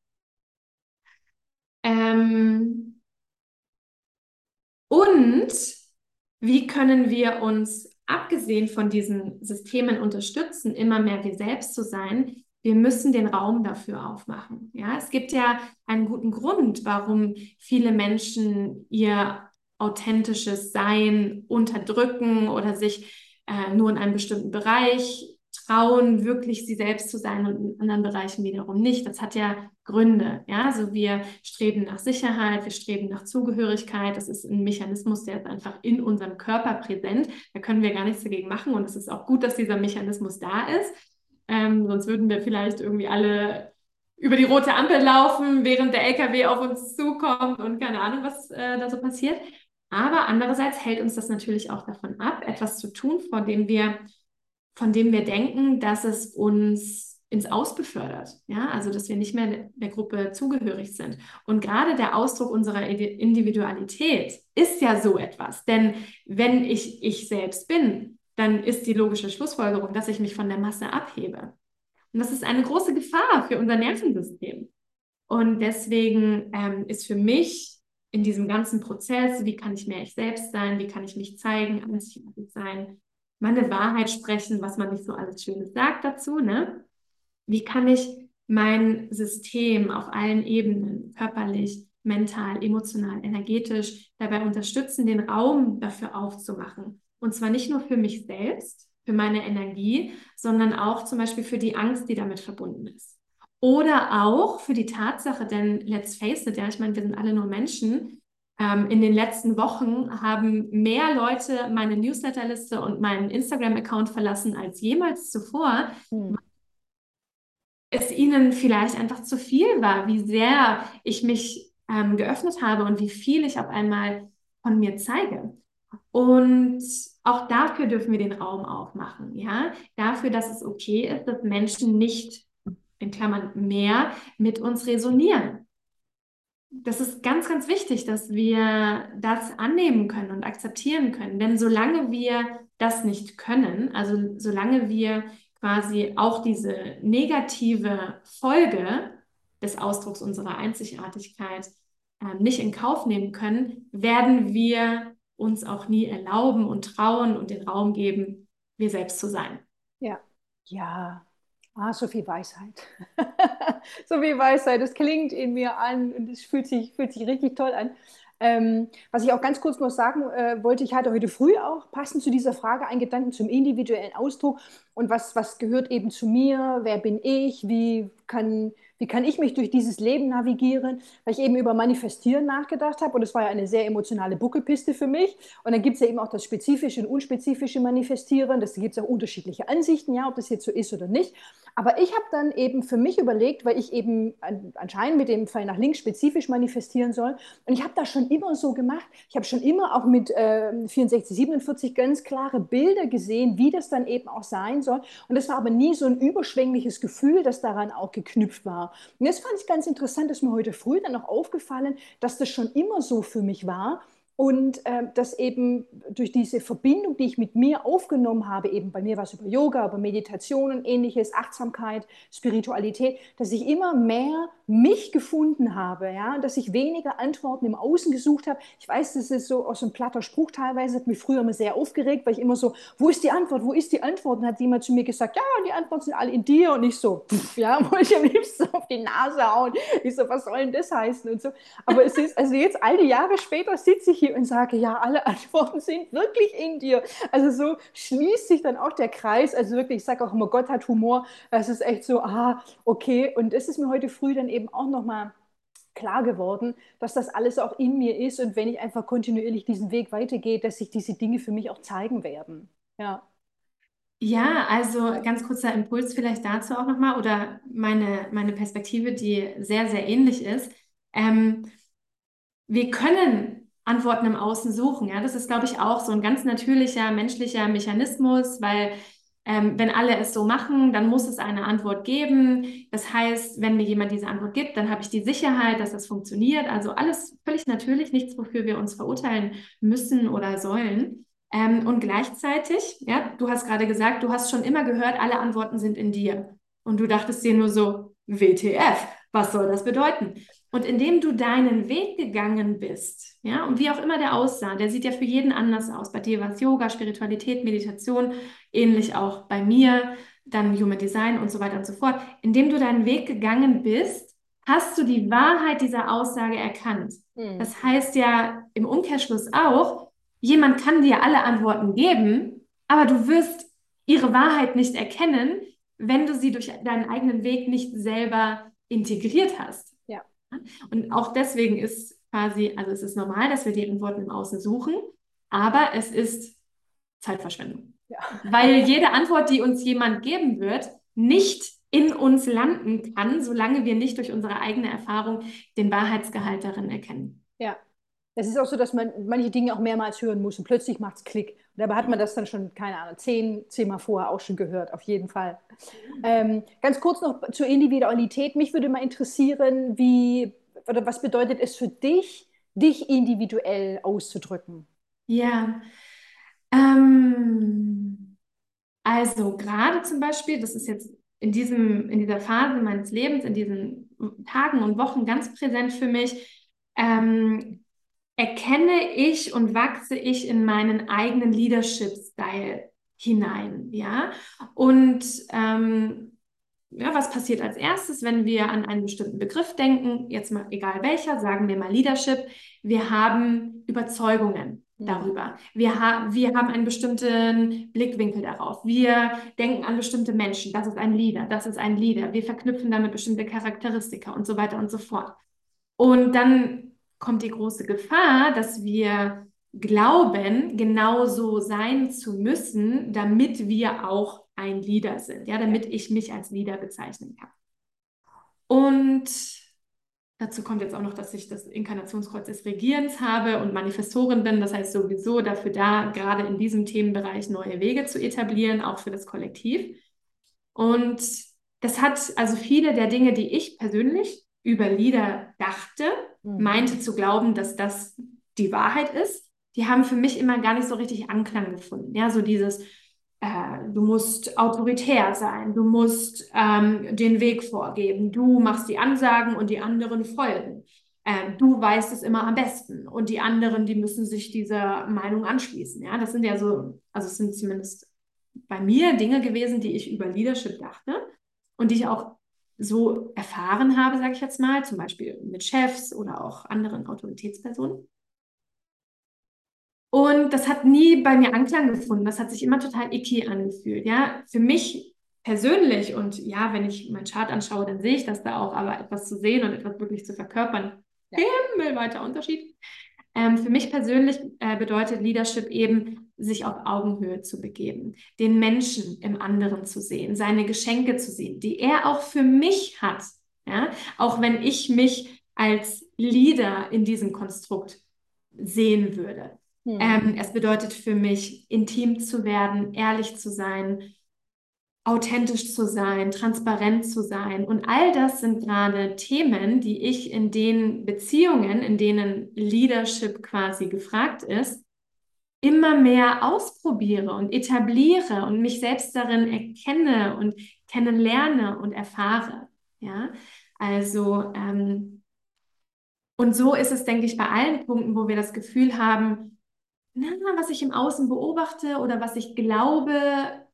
Ähm und wie können wir uns, abgesehen von diesen Systemen, unterstützen, immer mehr wir selbst zu sein? Wir müssen den Raum dafür aufmachen. Ja, es gibt ja einen guten Grund, warum viele Menschen ihr authentisches Sein unterdrücken oder sich äh, nur in einem bestimmten Bereich trauen, wirklich sie selbst zu sein und in anderen Bereichen wiederum nicht. Das hat ja Gründe. Ja, also wir streben nach Sicherheit, wir streben nach Zugehörigkeit. Das ist ein Mechanismus, der ist einfach in unserem Körper präsent. Da können wir gar nichts dagegen machen und es ist auch gut, dass dieser Mechanismus da ist. Ähm, sonst würden wir vielleicht irgendwie alle über die rote Ampel laufen, während der LKW auf uns zukommt und keine Ahnung, was äh, da so passiert. Aber andererseits hält uns das natürlich auch davon ab, etwas zu tun, von dem wir, von dem wir denken, dass es uns ins Aus befördert. Ja, also dass wir nicht mehr der Gruppe zugehörig sind. Und gerade der Ausdruck unserer Individualität ist ja so etwas. Denn wenn ich ich selbst bin, dann ist die logische Schlussfolgerung, dass ich mich von der Masse abhebe. Und das ist eine große Gefahr für unser Nervensystem. Und deswegen ähm, ist für mich in diesem ganzen Prozess, wie kann ich mehr ich selbst sein, wie kann ich mich zeigen, einzigartig sein, meine Wahrheit sprechen, was man nicht so alles Schönes sagt dazu, ne? Wie kann ich mein System auf allen Ebenen, körperlich, mental, emotional, energetisch, dabei unterstützen, den Raum dafür aufzumachen. Und zwar nicht nur für mich selbst, für meine Energie, sondern auch zum Beispiel für die Angst, die damit verbunden ist. Oder auch für die Tatsache, denn let's face it, ja, ich meine, wir sind alle nur Menschen. Ähm, in den letzten Wochen haben mehr Leute meine Newsletterliste und meinen Instagram-Account verlassen als jemals zuvor. Hm. Es ihnen vielleicht einfach zu viel war, wie sehr ich mich ähm, geöffnet habe und wie viel ich auf einmal von mir zeige. Und auch dafür dürfen wir den Raum aufmachen, ja, dafür, dass es okay ist, dass Menschen nicht in Klammern mehr, mit uns resonieren. Das ist ganz, ganz wichtig, dass wir das annehmen können und akzeptieren können. Denn solange wir das nicht können, also solange wir quasi auch diese negative Folge des Ausdrucks unserer Einzigartigkeit äh, nicht in Kauf nehmen können, werden wir uns auch nie erlauben und trauen und den Raum geben, wir selbst zu sein. Ja, ja, Ah, so viel Weisheit. so viel Weisheit. Das klingt in mir an und es fühlt sich, fühlt sich richtig toll an. Ähm, was ich auch ganz kurz noch sagen äh, wollte, ich hatte heute früh auch passend zu dieser Frage einen Gedanken zum individuellen Ausdruck und was, was gehört eben zu mir, wer bin ich, wie kann, wie kann ich mich durch dieses Leben navigieren, weil ich eben über Manifestieren nachgedacht habe und es war ja eine sehr emotionale Buckelpiste für mich. Und dann gibt es ja eben auch das spezifische und unspezifische Manifestieren, das gibt es auch unterschiedliche Ansichten, ja, ob das jetzt so ist oder nicht, aber ich habe dann eben für mich überlegt, weil ich eben anscheinend mit dem Pfeil nach links spezifisch manifestieren soll. Und ich habe das schon immer so gemacht, ich habe schon immer auch mit äh, 64, 47 ganz klare Bilder gesehen, wie das dann eben auch sein soll. Und das war aber nie so ein überschwängliches Gefühl, das daran auch geknüpft war. Und das fand ich ganz interessant, dass mir heute früh dann auch aufgefallen, dass das schon immer so für mich war und äh, dass eben durch diese Verbindung, die ich mit mir aufgenommen habe, eben bei mir war es über Yoga, über Meditation und ähnliches, Achtsamkeit, Spiritualität, dass ich immer mehr mich gefunden habe, ja, dass ich weniger Antworten im Außen gesucht habe. Ich weiß, das ist so aus so einem platter Spruch teilweise, hat mich früher immer sehr aufgeregt, weil ich immer so, wo ist die Antwort, wo ist die Antwort? Und hat jemand zu mir gesagt, ja, die Antworten sind alle in dir und ich so, pff, ja, wo ich am liebsten auf die Nase hauen. Ich so, was soll denn das heißen und so. Aber es ist, also jetzt all die Jahre später sitze ich hier und sage, ja, alle Antworten sind wirklich in dir. Also so schließt sich dann auch der Kreis. Also wirklich, ich sage auch immer, Gott hat Humor. Es ist echt so, ah, okay. Und das ist mir heute früh dann eben auch nochmal klar geworden, dass das alles auch in mir ist und wenn ich einfach kontinuierlich diesen Weg weitergehe, dass sich diese Dinge für mich auch zeigen werden. Ja. Ja, also ganz kurzer Impuls vielleicht dazu auch nochmal oder meine, meine Perspektive, die sehr, sehr ähnlich ist. Ähm, wir können Antworten im Außen suchen. Ja, das ist, glaube ich, auch so ein ganz natürlicher menschlicher Mechanismus, weil ähm, wenn alle es so machen, dann muss es eine Antwort geben. Das heißt, wenn mir jemand diese Antwort gibt, dann habe ich die Sicherheit, dass das funktioniert. Also alles völlig natürlich, nichts, wofür wir uns verurteilen müssen oder sollen. Ähm, und gleichzeitig, ja, du hast gerade gesagt, du hast schon immer gehört, alle Antworten sind in dir. Und du dachtest dir nur so, WTF, was soll das bedeuten? Und indem du deinen Weg gegangen bist, ja, und wie auch immer der aussah, der sieht ja für jeden anders aus. Bei dir war es Yoga, Spiritualität, Meditation, ähnlich auch bei mir, dann Human Design und so weiter und so fort. Indem du deinen Weg gegangen bist, hast du die Wahrheit dieser Aussage erkannt. Mhm. Das heißt ja im Umkehrschluss auch, jemand kann dir alle Antworten geben, aber du wirst ihre Wahrheit nicht erkennen, wenn du sie durch deinen eigenen Weg nicht selber integriert hast. Und auch deswegen ist quasi, also es ist normal, dass wir die Antworten im Außen suchen, aber es ist Zeitverschwendung. Ja. Weil jede Antwort, die uns jemand geben wird, nicht in uns landen kann, solange wir nicht durch unsere eigene Erfahrung den Wahrheitsgehalt darin erkennen. Ja, es ist auch so, dass man manche Dinge auch mehrmals hören muss und plötzlich macht es Klick. Und dabei hat man das dann schon, keine Ahnung, zehn, zehnmal vorher auch schon gehört, auf jeden Fall. Ähm, ganz kurz noch zur Individualität. Mich würde mal interessieren, wie oder was bedeutet es für dich, dich individuell auszudrücken? Ja, ähm, also gerade zum Beispiel, das ist jetzt in, diesem, in dieser Phase meines Lebens, in diesen Tagen und Wochen ganz präsent für mich, ähm, erkenne ich und wachse ich in meinen eigenen Leadership-Style hinein, ja. Und ähm, ja, was passiert als erstes, wenn wir an einen bestimmten Begriff denken? Jetzt mal egal welcher, sagen wir mal Leadership. Wir haben Überzeugungen mhm. darüber. Wir, ha wir haben einen bestimmten Blickwinkel darauf. Wir denken an bestimmte Menschen. Das ist ein Leader, das ist ein Leader. Wir verknüpfen damit bestimmte Charakteristika und so weiter und so fort. Und dann kommt die große Gefahr, dass wir glauben, genauso sein zu müssen, damit wir auch ein Leader sind, ja, damit ich mich als Leader bezeichnen kann. Und dazu kommt jetzt auch noch, dass ich das Inkarnationskreuz des Regierens habe und Manifestorin bin, das heißt sowieso dafür da, gerade in diesem Themenbereich neue Wege zu etablieren, auch für das Kollektiv. Und das hat also viele der Dinge, die ich persönlich über Lieder dachte. Meinte zu glauben, dass das die Wahrheit ist, die haben für mich immer gar nicht so richtig Anklang gefunden. Ja, so dieses, äh, du musst autoritär sein, du musst ähm, den Weg vorgeben, du machst die Ansagen und die anderen folgen. Äh, du weißt es immer am besten und die anderen, die müssen sich dieser Meinung anschließen. Ja, das sind ja so, also es sind zumindest bei mir Dinge gewesen, die ich über Leadership dachte und die ich auch so erfahren habe, sage ich jetzt mal, zum Beispiel mit Chefs oder auch anderen Autoritätspersonen. Und das hat nie bei mir Anklang gefunden. Das hat sich immer total icky angefühlt. Ja, für mich persönlich und ja, wenn ich meinen Chart anschaue, dann sehe ich das da auch, aber etwas zu sehen und etwas wirklich zu verkörpern, ja. himmelweiter Unterschied. Ähm, für mich persönlich äh, bedeutet Leadership eben, sich auf Augenhöhe zu begeben, den Menschen im anderen zu sehen, seine Geschenke zu sehen, die er auch für mich hat. Ja? Auch wenn ich mich als Leader in diesem Konstrukt sehen würde. Hm. Ähm, es bedeutet für mich, intim zu werden, ehrlich zu sein, authentisch zu sein, transparent zu sein. Und all das sind gerade Themen, die ich in den Beziehungen, in denen Leadership quasi gefragt ist, immer mehr ausprobiere und etabliere und mich selbst darin erkenne und kennenlerne und erfahre. Ja, also ähm, und so ist es, denke ich, bei allen Punkten, wo wir das Gefühl haben, na, was ich im Außen beobachte oder was ich glaube,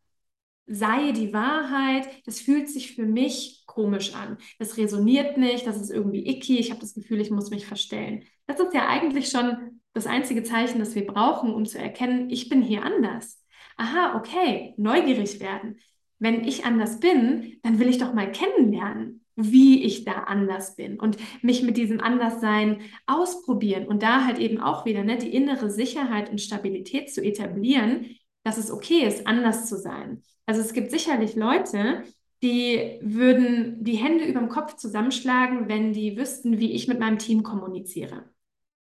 sei die Wahrheit, das fühlt sich für mich komisch an. Das resoniert nicht, das ist irgendwie icky, ich habe das Gefühl, ich muss mich verstellen. Das ist ja eigentlich schon das einzige Zeichen, das wir brauchen, um zu erkennen, ich bin hier anders. Aha, okay, neugierig werden. Wenn ich anders bin, dann will ich doch mal kennenlernen, wie ich da anders bin und mich mit diesem Anderssein ausprobieren und da halt eben auch wieder ne, die innere Sicherheit und Stabilität zu etablieren, dass es okay ist, anders zu sein. Also es gibt sicherlich Leute, die würden die Hände über dem Kopf zusammenschlagen, wenn die wüssten, wie ich mit meinem Team kommuniziere.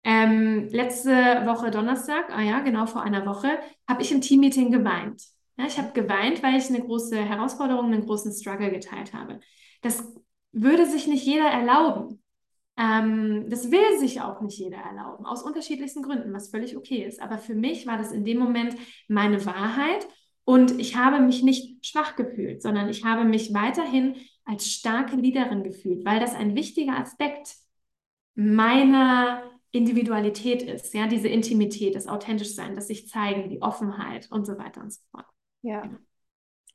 Ähm, letzte Woche Donnerstag, ah ja, genau vor einer Woche, habe ich im Teammeeting geweint. Ja, ich habe geweint, weil ich eine große Herausforderung, einen großen Struggle geteilt habe. Das würde sich nicht jeder erlauben. Ähm, das will sich auch nicht jeder erlauben, aus unterschiedlichsten Gründen, was völlig okay ist. Aber für mich war das in dem Moment meine Wahrheit und ich habe mich nicht schwach gefühlt, sondern ich habe mich weiterhin als starke Leaderin gefühlt, weil das ein wichtiger Aspekt meiner Individualität ist, ja, diese Intimität, das Authentischsein, das sich zeigen, die Offenheit und so weiter und so fort. Ja.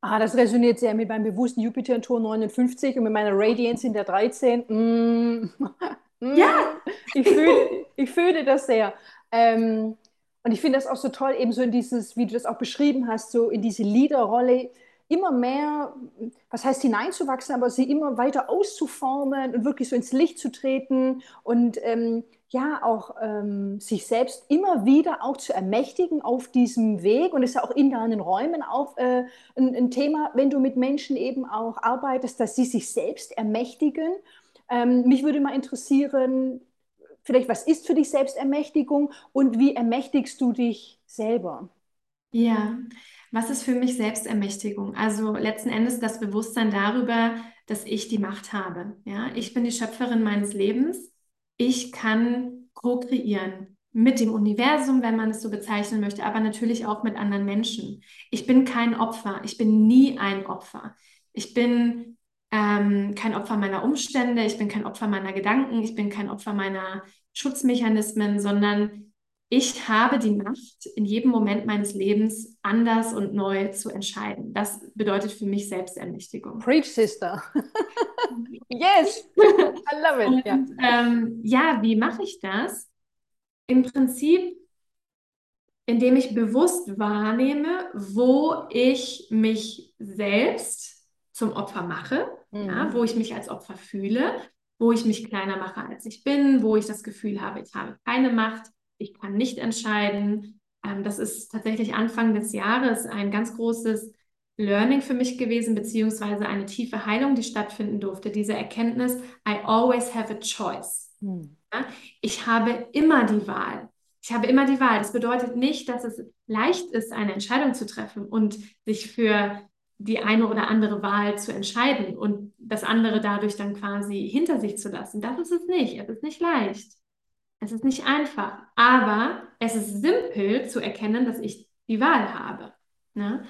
Ah, das resoniert sehr mit meinem bewussten Jupiter in Tor 59 und mit meiner Radiance in der 13. Mm. Ja. Ich fühle, ich fühle das sehr. Ähm, und ich finde das auch so toll, eben so in dieses, wie du das auch beschrieben hast, so in diese Leaderrolle immer mehr, was heißt hineinzuwachsen, aber sie immer weiter auszuformen und wirklich so ins Licht zu treten und ähm, ja auch ähm, sich selbst immer wieder auch zu ermächtigen auf diesem Weg und es ist ja auch in deinen Räumen auch äh, ein, ein, Thema, wenn du mit Menschen eben auch arbeitest, dass sie sich selbst ermächtigen. Ähm, mich würde mal interessieren, vielleicht was ist für dich Selbstermächtigung und wie ermächtigst du dich selber? Ja, was ist für mich Selbstermächtigung? Also letzten Endes das Bewusstsein darüber, dass ich die Macht habe. Ja, ich bin die Schöpferin meines Lebens ich kann co-kreieren mit dem Universum, wenn man es so bezeichnen möchte, aber natürlich auch mit anderen Menschen. Ich bin kein Opfer. Ich bin nie ein Opfer. Ich bin ähm, kein Opfer meiner Umstände. Ich bin kein Opfer meiner Gedanken. Ich bin kein Opfer meiner Schutzmechanismen, sondern ich habe die Macht, in jedem Moment meines Lebens anders und neu zu entscheiden. Das bedeutet für mich Selbstermächtigung. Preach, Sister. yes, I love it. Und, ja. Ähm, ja, wie mache ich das? Im Prinzip, indem ich bewusst wahrnehme, wo ich mich selbst zum Opfer mache, mhm. ja, wo ich mich als Opfer fühle, wo ich mich kleiner mache, als ich bin, wo ich das Gefühl habe, ich habe keine Macht ich kann nicht entscheiden. Ähm, das ist tatsächlich Anfang des Jahres ein ganz großes Learning für mich gewesen, beziehungsweise eine tiefe Heilung, die stattfinden durfte. Diese Erkenntnis, I always have a choice. Hm. Ja? Ich habe immer die Wahl. Ich habe immer die Wahl. Das bedeutet nicht, dass es leicht ist, eine Entscheidung zu treffen und sich für die eine oder andere Wahl zu entscheiden und das andere dadurch dann quasi hinter sich zu lassen. Das ist es nicht. Es ist nicht leicht. Es ist nicht einfach, aber es ist simpel zu erkennen, dass ich die Wahl habe. Ne?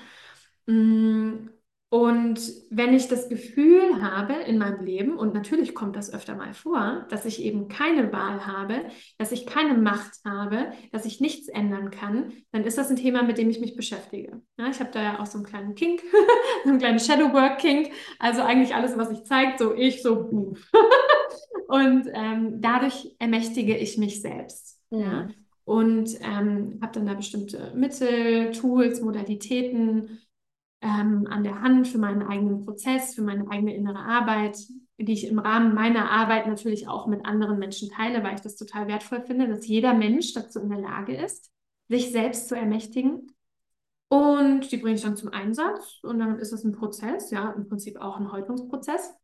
Und wenn ich das Gefühl habe in meinem Leben, und natürlich kommt das öfter mal vor, dass ich eben keine Wahl habe, dass ich keine Macht habe, dass ich nichts ändern kann, dann ist das ein Thema, mit dem ich mich beschäftige. Ja, ich habe da ja auch so einen kleinen Kink, so einen kleinen Shadowwork-Kink, also eigentlich alles, was ich zeigt, so ich, so Und ähm, dadurch ermächtige ich mich selbst. Ja? Und ähm, habe dann da bestimmte Mittel, Tools, Modalitäten, ähm, an der Hand für meinen eigenen Prozess, für meine eigene innere Arbeit, die ich im Rahmen meiner Arbeit natürlich auch mit anderen Menschen teile, weil ich das total wertvoll finde, dass jeder Mensch dazu in der Lage ist, sich selbst zu ermächtigen. Und die bringe ich dann zum Einsatz und dann ist es ein Prozess, ja, im Prinzip auch ein Häutungsprozess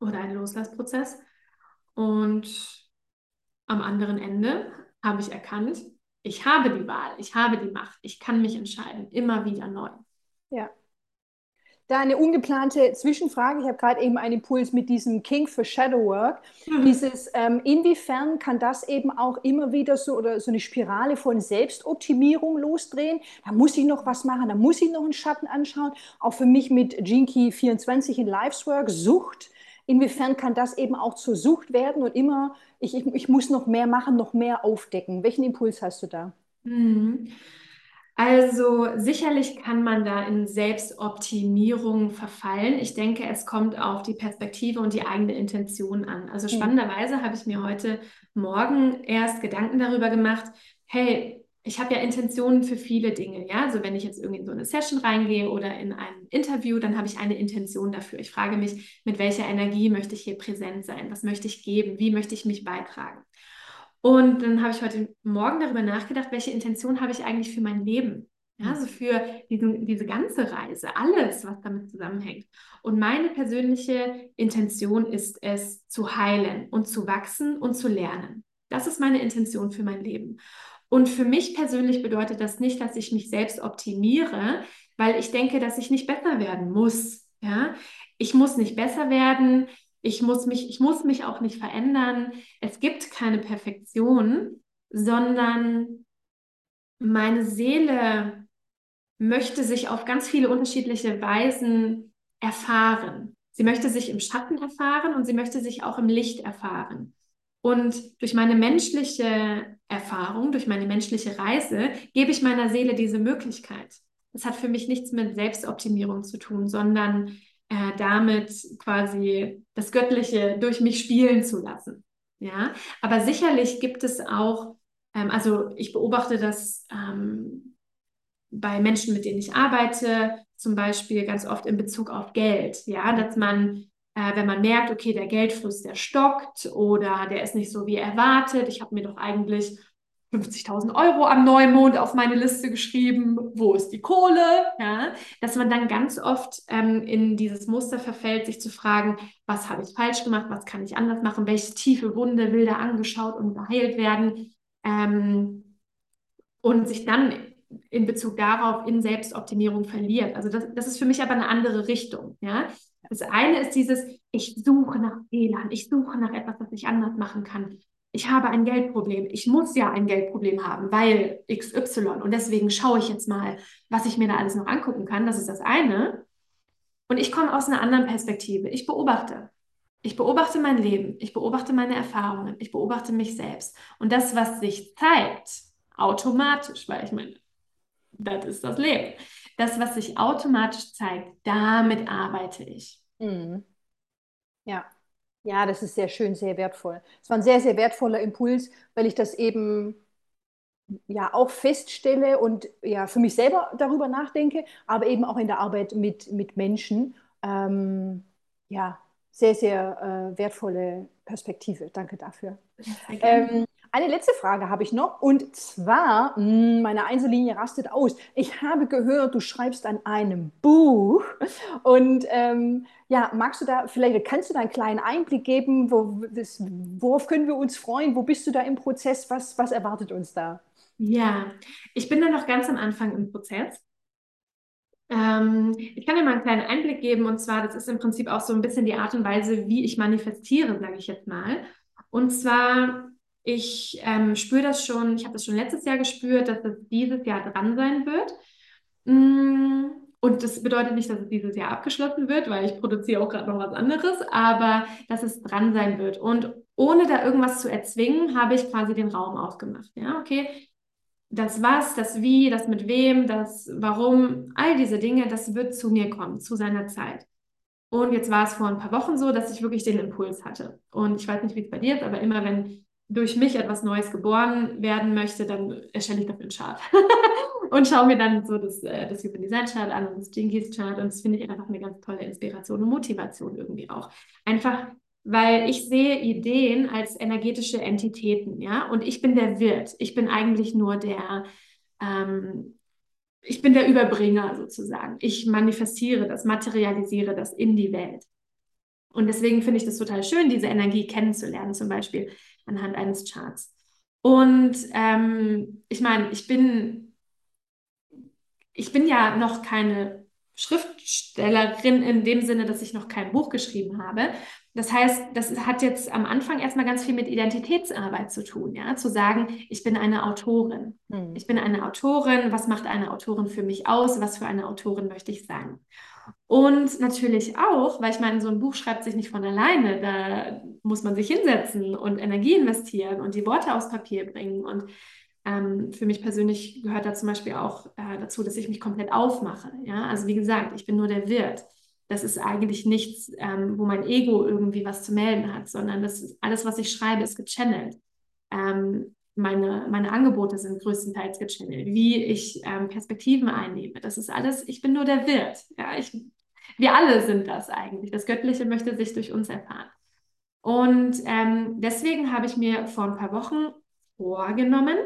oder ein Loslassprozess. Und am anderen Ende habe ich erkannt, ich habe die Wahl, ich habe die Macht, ich kann mich entscheiden, immer wieder neu. Ja. Da eine ungeplante Zwischenfrage. Ich habe gerade eben einen Impuls mit diesem King für Shadow Work. Mhm. Dieses, ähm, inwiefern kann das eben auch immer wieder so oder so eine Spirale von Selbstoptimierung losdrehen? Da muss ich noch was machen, da muss ich noch einen Schatten anschauen. Auch für mich mit Jinky 24 in Lifeswork, Sucht. Inwiefern kann das eben auch zur Sucht werden und immer, ich, ich, ich muss noch mehr machen, noch mehr aufdecken? Welchen Impuls hast du da? Mhm. Also sicherlich kann man da in Selbstoptimierung verfallen. Ich denke, es kommt auf die Perspektive und die eigene Intention an. Also hm. spannenderweise habe ich mir heute Morgen erst Gedanken darüber gemacht, hey, ich habe ja Intentionen für viele Dinge, ja. Also wenn ich jetzt irgendwie in so eine Session reingehe oder in ein Interview, dann habe ich eine Intention dafür. Ich frage mich, mit welcher Energie möchte ich hier präsent sein? Was möchte ich geben? Wie möchte ich mich beitragen? Und dann habe ich heute Morgen darüber nachgedacht, welche Intention habe ich eigentlich für mein Leben? Ja, also für diesen, diese ganze Reise, alles, was damit zusammenhängt. Und meine persönliche Intention ist es, zu heilen und zu wachsen und zu lernen. Das ist meine Intention für mein Leben. Und für mich persönlich bedeutet das nicht, dass ich mich selbst optimiere, weil ich denke, dass ich nicht besser werden muss. Ja, ich muss nicht besser werden. Ich muss mich, ich muss mich auch nicht verändern. Es gibt keine Perfektion, sondern meine Seele möchte sich auf ganz viele unterschiedliche Weisen erfahren. Sie möchte sich im Schatten erfahren und sie möchte sich auch im Licht erfahren. Und durch meine menschliche Erfahrung, durch meine menschliche Reise, gebe ich meiner Seele diese Möglichkeit. Das hat für mich nichts mit Selbstoptimierung zu tun, sondern äh, damit quasi das Göttliche durch mich spielen zu lassen. Ja, aber sicherlich gibt es auch, ähm, also ich beobachte das ähm, bei Menschen, mit denen ich arbeite, zum Beispiel ganz oft in Bezug auf Geld, ja, dass man, äh, wenn man merkt, okay, der Geldfluss, der stockt oder der ist nicht so wie erwartet, ich habe mir doch eigentlich 50.000 Euro am Neumond auf meine Liste geschrieben, wo ist die Kohle? Ja, dass man dann ganz oft ähm, in dieses Muster verfällt, sich zu fragen, was habe ich falsch gemacht, was kann ich anders machen, welche tiefe Wunde will da angeschaut und geheilt werden ähm, und sich dann in Bezug darauf in Selbstoptimierung verliert. Also das, das ist für mich aber eine andere Richtung. Ja? Das eine ist dieses, ich suche nach Fehlern, ich suche nach etwas, was ich anders machen kann ich habe ein Geldproblem. Ich muss ja ein Geldproblem haben, weil XY. Und deswegen schaue ich jetzt mal, was ich mir da alles noch angucken kann. Das ist das eine. Und ich komme aus einer anderen Perspektive. Ich beobachte. Ich beobachte mein Leben. Ich beobachte meine Erfahrungen. Ich beobachte mich selbst. Und das, was sich zeigt, automatisch, weil ich meine, das ist das Leben. Das, was sich automatisch zeigt, damit arbeite ich. Mhm. Ja, ja, das ist sehr schön, sehr wertvoll. Es war ein sehr, sehr wertvoller Impuls, weil ich das eben ja auch feststelle und ja für mich selber darüber nachdenke, aber eben auch in der Arbeit mit, mit Menschen. Ähm, ja, sehr, sehr äh, wertvolle Perspektive. Danke dafür. Ähm, eine letzte Frage habe ich noch und zwar, hm, meine Einzellinie rastet aus. Ich habe gehört, du schreibst an einem Buch und ähm, ja, magst du da, vielleicht kannst du da einen kleinen Einblick geben, wo, das, worauf können wir uns freuen? Wo bist du da im Prozess? Was, was erwartet uns da? Ja, ich bin da noch ganz am Anfang im Prozess. Ähm, ich kann dir mal einen kleinen Einblick geben und zwar, das ist im Prinzip auch so ein bisschen die Art und Weise, wie ich manifestiere, sage ich jetzt mal. Und zwar ich ähm, spüre das schon, ich habe das schon letztes Jahr gespürt, dass es dieses Jahr dran sein wird. Mm, und das bedeutet nicht, dass es dieses Jahr abgeschlossen wird, weil ich produziere auch gerade noch was anderes, aber dass es dran sein wird. Und ohne da irgendwas zu erzwingen, habe ich quasi den Raum aufgemacht. Ja, okay, das was, das wie, das mit wem, das warum, all diese Dinge, das wird zu mir kommen, zu seiner Zeit. Und jetzt war es vor ein paar Wochen so, dass ich wirklich den Impuls hatte. Und ich weiß nicht, wie es bei dir ist, aber immer wenn durch mich etwas Neues geboren werden möchte, dann erstelle ich dafür einen Chart. und schaue mir dann so das, äh, das Human Design Chart an und das Jinkies Chart. Und das finde ich einfach eine ganz tolle Inspiration und Motivation irgendwie auch. Einfach, weil ich sehe Ideen als energetische Entitäten, ja. Und ich bin der Wirt. Ich bin eigentlich nur der, ähm, ich bin der Überbringer sozusagen. Ich manifestiere das, materialisiere das in die Welt. Und deswegen finde ich das total schön, diese Energie kennenzulernen, zum Beispiel anhand eines Charts. Und ähm, ich meine, ich bin, ich bin ja noch keine Schriftstellerin in dem Sinne, dass ich noch kein Buch geschrieben habe. Das heißt, das hat jetzt am Anfang erstmal ganz viel mit Identitätsarbeit zu tun, ja, zu sagen, ich bin eine Autorin. Hm. Ich bin eine Autorin. Was macht eine Autorin für mich aus? Was für eine Autorin möchte ich sein? Und natürlich auch, weil ich meine, so ein Buch schreibt sich nicht von alleine. Da muss man sich hinsetzen und Energie investieren und die Worte aufs Papier bringen. Und ähm, für mich persönlich gehört da zum Beispiel auch äh, dazu, dass ich mich komplett aufmache. Ja? Also wie gesagt, ich bin nur der Wirt. Das ist eigentlich nichts, ähm, wo mein Ego irgendwie was zu melden hat, sondern das alles, was ich schreibe, ist gechannelt. Ähm, meine, meine Angebote sind größtenteils gechannelt, wie ich ähm, Perspektiven einnehme. Das ist alles, ich bin nur der Wirt. Ja, ich, wir alle sind das eigentlich. Das Göttliche möchte sich durch uns erfahren. Und ähm, deswegen habe ich mir vor ein paar Wochen vorgenommen,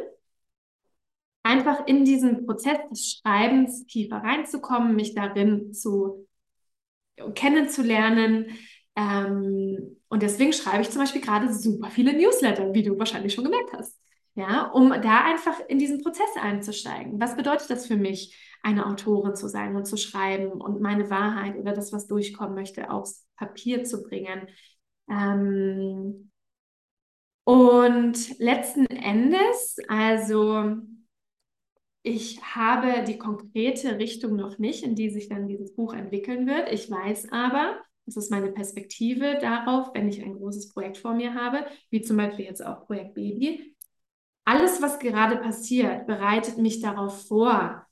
einfach in diesen Prozess des Schreibens tiefer reinzukommen, mich darin zu kennenzulernen. Ähm, und deswegen schreibe ich zum Beispiel gerade super viele Newsletter, wie du wahrscheinlich schon gemerkt hast. Ja, um da einfach in diesen Prozess einzusteigen. Was bedeutet das für mich, eine Autorin zu sein und zu schreiben und meine Wahrheit oder das, was durchkommen möchte, aufs Papier zu bringen? Ähm, und letzten Endes, also ich habe die konkrete Richtung noch nicht, in die sich dann dieses Buch entwickeln wird. Ich weiß aber, das ist meine Perspektive darauf, wenn ich ein großes Projekt vor mir habe, wie zum Beispiel jetzt auch Projekt Baby. Alles, was gerade passiert, bereitet mich darauf vor,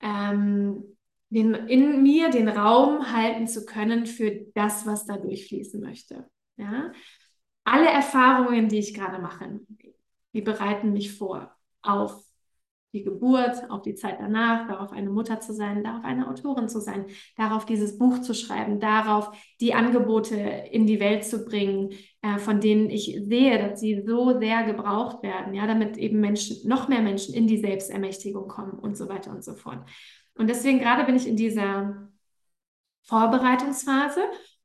ähm, den, in mir den Raum halten zu können für das, was da durchfließen möchte. Ja? Alle Erfahrungen, die ich gerade mache, die bereiten mich vor auf die Geburt, auf die Zeit danach, darauf eine Mutter zu sein, darauf eine Autorin zu sein, darauf dieses Buch zu schreiben, darauf die Angebote in die Welt zu bringen, äh, von denen ich sehe, dass sie so sehr gebraucht werden, ja, damit eben Menschen, noch mehr Menschen in die Selbstermächtigung kommen und so weiter und so fort. Und deswegen gerade bin ich in dieser Vorbereitungsphase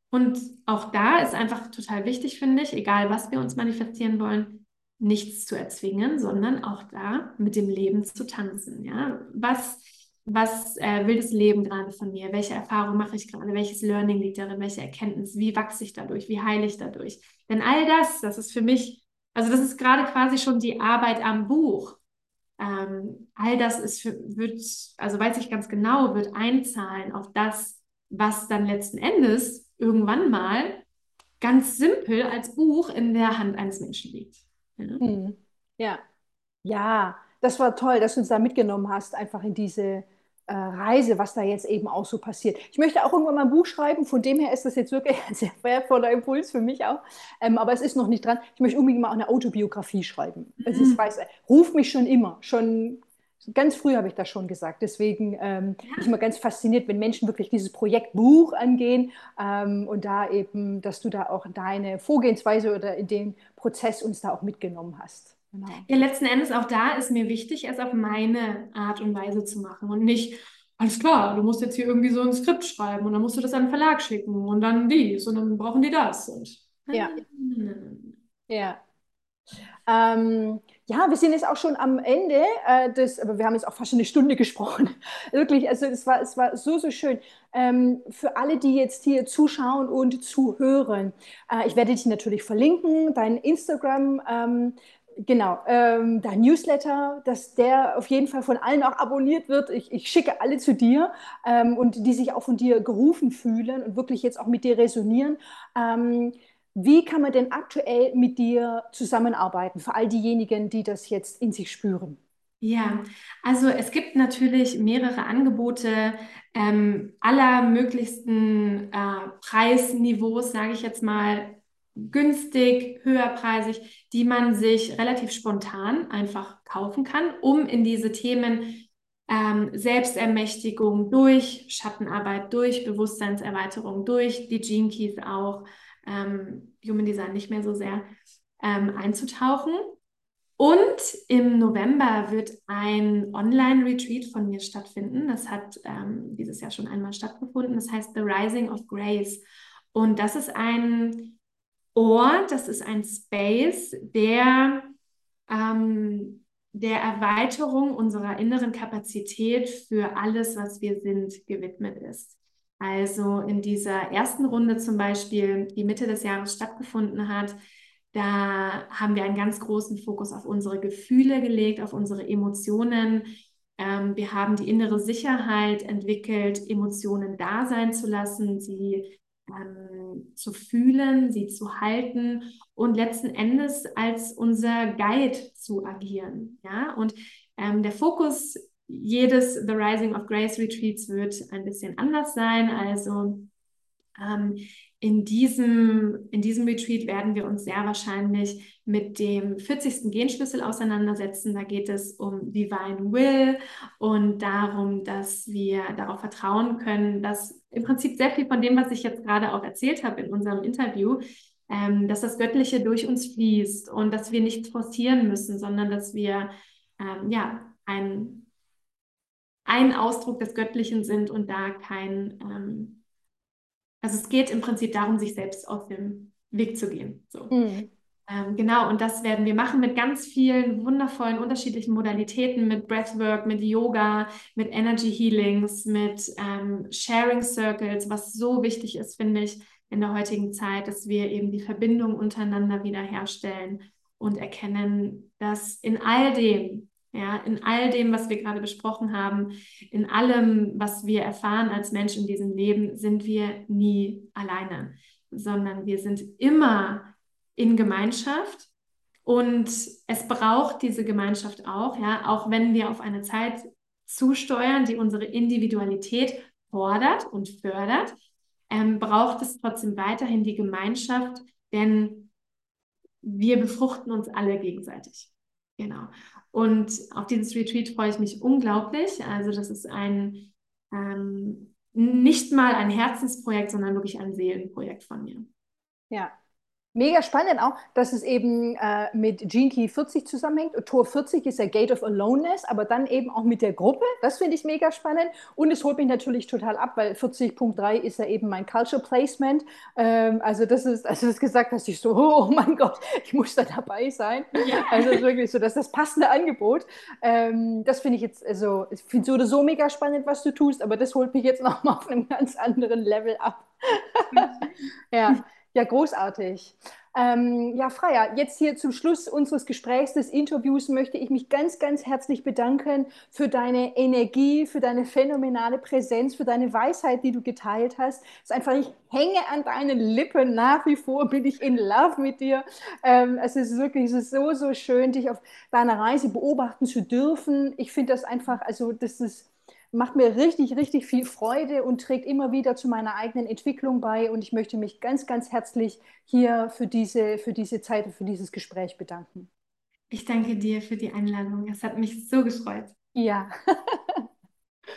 und auch da ist einfach total wichtig, finde ich, egal was wir uns manifestieren wollen, nichts zu erzwingen, sondern auch da mit dem Leben zu tanzen. Ja? Was, was äh, will das Leben gerade von mir? Welche Erfahrung mache ich gerade? Welches Learning liegt darin? Welche Erkenntnis? Wie wachse ich dadurch? Wie heile ich dadurch? Denn all das, das ist für mich, also das ist gerade quasi schon die Arbeit am Buch. Ähm, all das ist für, wird, also weiß ich ganz genau, wird einzahlen auf das, was dann letzten Endes irgendwann mal ganz simpel als Buch in der Hand eines Menschen liegt. Ja. Mhm. ja. Ja, das war toll, dass du uns da mitgenommen hast, einfach in diese äh, Reise, was da jetzt eben auch so passiert. Ich möchte auch irgendwann mal ein Buch schreiben, von dem her ist das jetzt wirklich ein sehr wertvoller Impuls für mich auch. Ähm, aber es ist noch nicht dran. Ich möchte unbedingt mal eine Autobiografie schreiben. Mhm. Also ich weiß, ruft mich schon immer, schon ganz früh habe ich das schon gesagt. Deswegen ähm, ja. bin ich immer ganz fasziniert, wenn Menschen wirklich dieses Projekt Buch angehen ähm, und da eben, dass du da auch deine Vorgehensweise oder in den Prozess uns da auch mitgenommen hast. Genau. Ja, letzten Endes auch da ist mir wichtig, es auf meine Art und Weise zu machen und nicht, alles klar, du musst jetzt hier irgendwie so ein Skript schreiben und dann musst du das an den Verlag schicken und dann dies und dann brauchen die das. Und, ja. Ja. Ähm, ja, wir sind jetzt auch schon am Ende äh, des, aber wir haben jetzt auch fast eine Stunde gesprochen. Wirklich, also es war, es war so, so schön. Ähm, für alle, die jetzt hier zuschauen und zuhören, äh, ich werde dich natürlich verlinken, dein Instagram, ähm, genau, ähm, dein Newsletter, dass der auf jeden Fall von allen auch abonniert wird. Ich, ich schicke alle zu dir ähm, und die sich auch von dir gerufen fühlen und wirklich jetzt auch mit dir resonieren. Ähm, wie kann man denn aktuell mit dir zusammenarbeiten, für all diejenigen, die das jetzt in sich spüren? Ja, also es gibt natürlich mehrere Angebote ähm, aller möglichsten äh, Preisniveaus, sage ich jetzt mal, günstig, höherpreisig, die man sich relativ spontan einfach kaufen kann, um in diese Themen ähm, Selbstermächtigung durch Schattenarbeit, durch Bewusstseinserweiterung, durch die Gene Keys auch ähm, Human Design nicht mehr so sehr ähm, einzutauchen. Und im November wird ein Online-Retreat von mir stattfinden. Das hat ähm, dieses Jahr schon einmal stattgefunden. Das heißt The Rising of Grace. Und das ist ein Ort, das ist ein Space, der ähm, der Erweiterung unserer inneren Kapazität für alles, was wir sind, gewidmet ist. Also in dieser ersten Runde zum Beispiel, die Mitte des Jahres stattgefunden hat, da haben wir einen ganz großen Fokus auf unsere Gefühle gelegt, auf unsere Emotionen. Ähm, wir haben die innere Sicherheit entwickelt, Emotionen da sein zu lassen, sie ähm, zu fühlen, sie zu halten und letzten Endes als unser Guide zu agieren. Ja? Und ähm, der Fokus jedes The Rising of Grace Retreats wird ein bisschen anders sein. Also ähm, in, diesem, in diesem Retreat werden wir uns sehr wahrscheinlich mit dem 40. Genschlüssel auseinandersetzen. Da geht es um Divine Will und darum, dass wir darauf vertrauen können, dass im Prinzip sehr viel von dem, was ich jetzt gerade auch erzählt habe in unserem Interview, ähm, dass das Göttliche durch uns fließt und dass wir nichts forcieren müssen, sondern dass wir ähm, ja, ein ein Ausdruck des Göttlichen sind und da kein, ähm, also es geht im Prinzip darum, sich selbst aus dem Weg zu gehen. So. Mhm. Ähm, genau, und das werden wir machen mit ganz vielen wundervollen, unterschiedlichen Modalitäten, mit Breathwork, mit Yoga, mit Energy Healings, mit ähm, Sharing Circles, was so wichtig ist, finde ich, in der heutigen Zeit, dass wir eben die Verbindung untereinander wiederherstellen und erkennen, dass in all dem, ja, in all dem, was wir gerade besprochen haben, in allem, was wir erfahren als Mensch in diesem Leben, sind wir nie alleine, sondern wir sind immer in Gemeinschaft und es braucht diese Gemeinschaft auch, ja, auch wenn wir auf eine Zeit zusteuern, die unsere Individualität fordert und fördert, ähm, braucht es trotzdem weiterhin die Gemeinschaft, denn wir befruchten uns alle gegenseitig. Genau. Und auf dieses Retreat freue ich mich unglaublich. Also das ist ein ähm, nicht mal ein Herzensprojekt, sondern wirklich ein Seelenprojekt von mir. Ja, Mega spannend auch, dass es eben äh, mit Gene Key 40 zusammenhängt. Tor 40 ist der Gate of Aloneness, aber dann eben auch mit der Gruppe. Das finde ich mega spannend. Und es holt mich natürlich total ab, weil 40.3 ist ja eben mein Culture Placement. Ähm, also das ist, als du das gesagt hast, ich so, oh mein Gott, ich muss da dabei sein. Ja. Also ist wirklich so, dass das passende Angebot. Ähm, das finde ich jetzt, also ich finde so oder so mega spannend, was du tust, aber das holt mich jetzt nochmal auf einem ganz anderen Level ab. ja. Ja, großartig. Ähm, ja, Freya, jetzt hier zum Schluss unseres Gesprächs, des Interviews, möchte ich mich ganz, ganz herzlich bedanken für deine Energie, für deine phänomenale Präsenz, für deine Weisheit, die du geteilt hast. Es ist einfach, ich hänge an deinen Lippen nach wie vor, bin ich in Love mit dir. Ähm, es ist wirklich es ist so, so schön, dich auf deiner Reise beobachten zu dürfen. Ich finde das einfach, also das ist macht mir richtig, richtig viel Freude und trägt immer wieder zu meiner eigenen Entwicklung bei. Und ich möchte mich ganz, ganz herzlich hier für diese, für diese Zeit und für dieses Gespräch bedanken. Ich danke dir für die Einladung. Es hat mich so gefreut. Ja.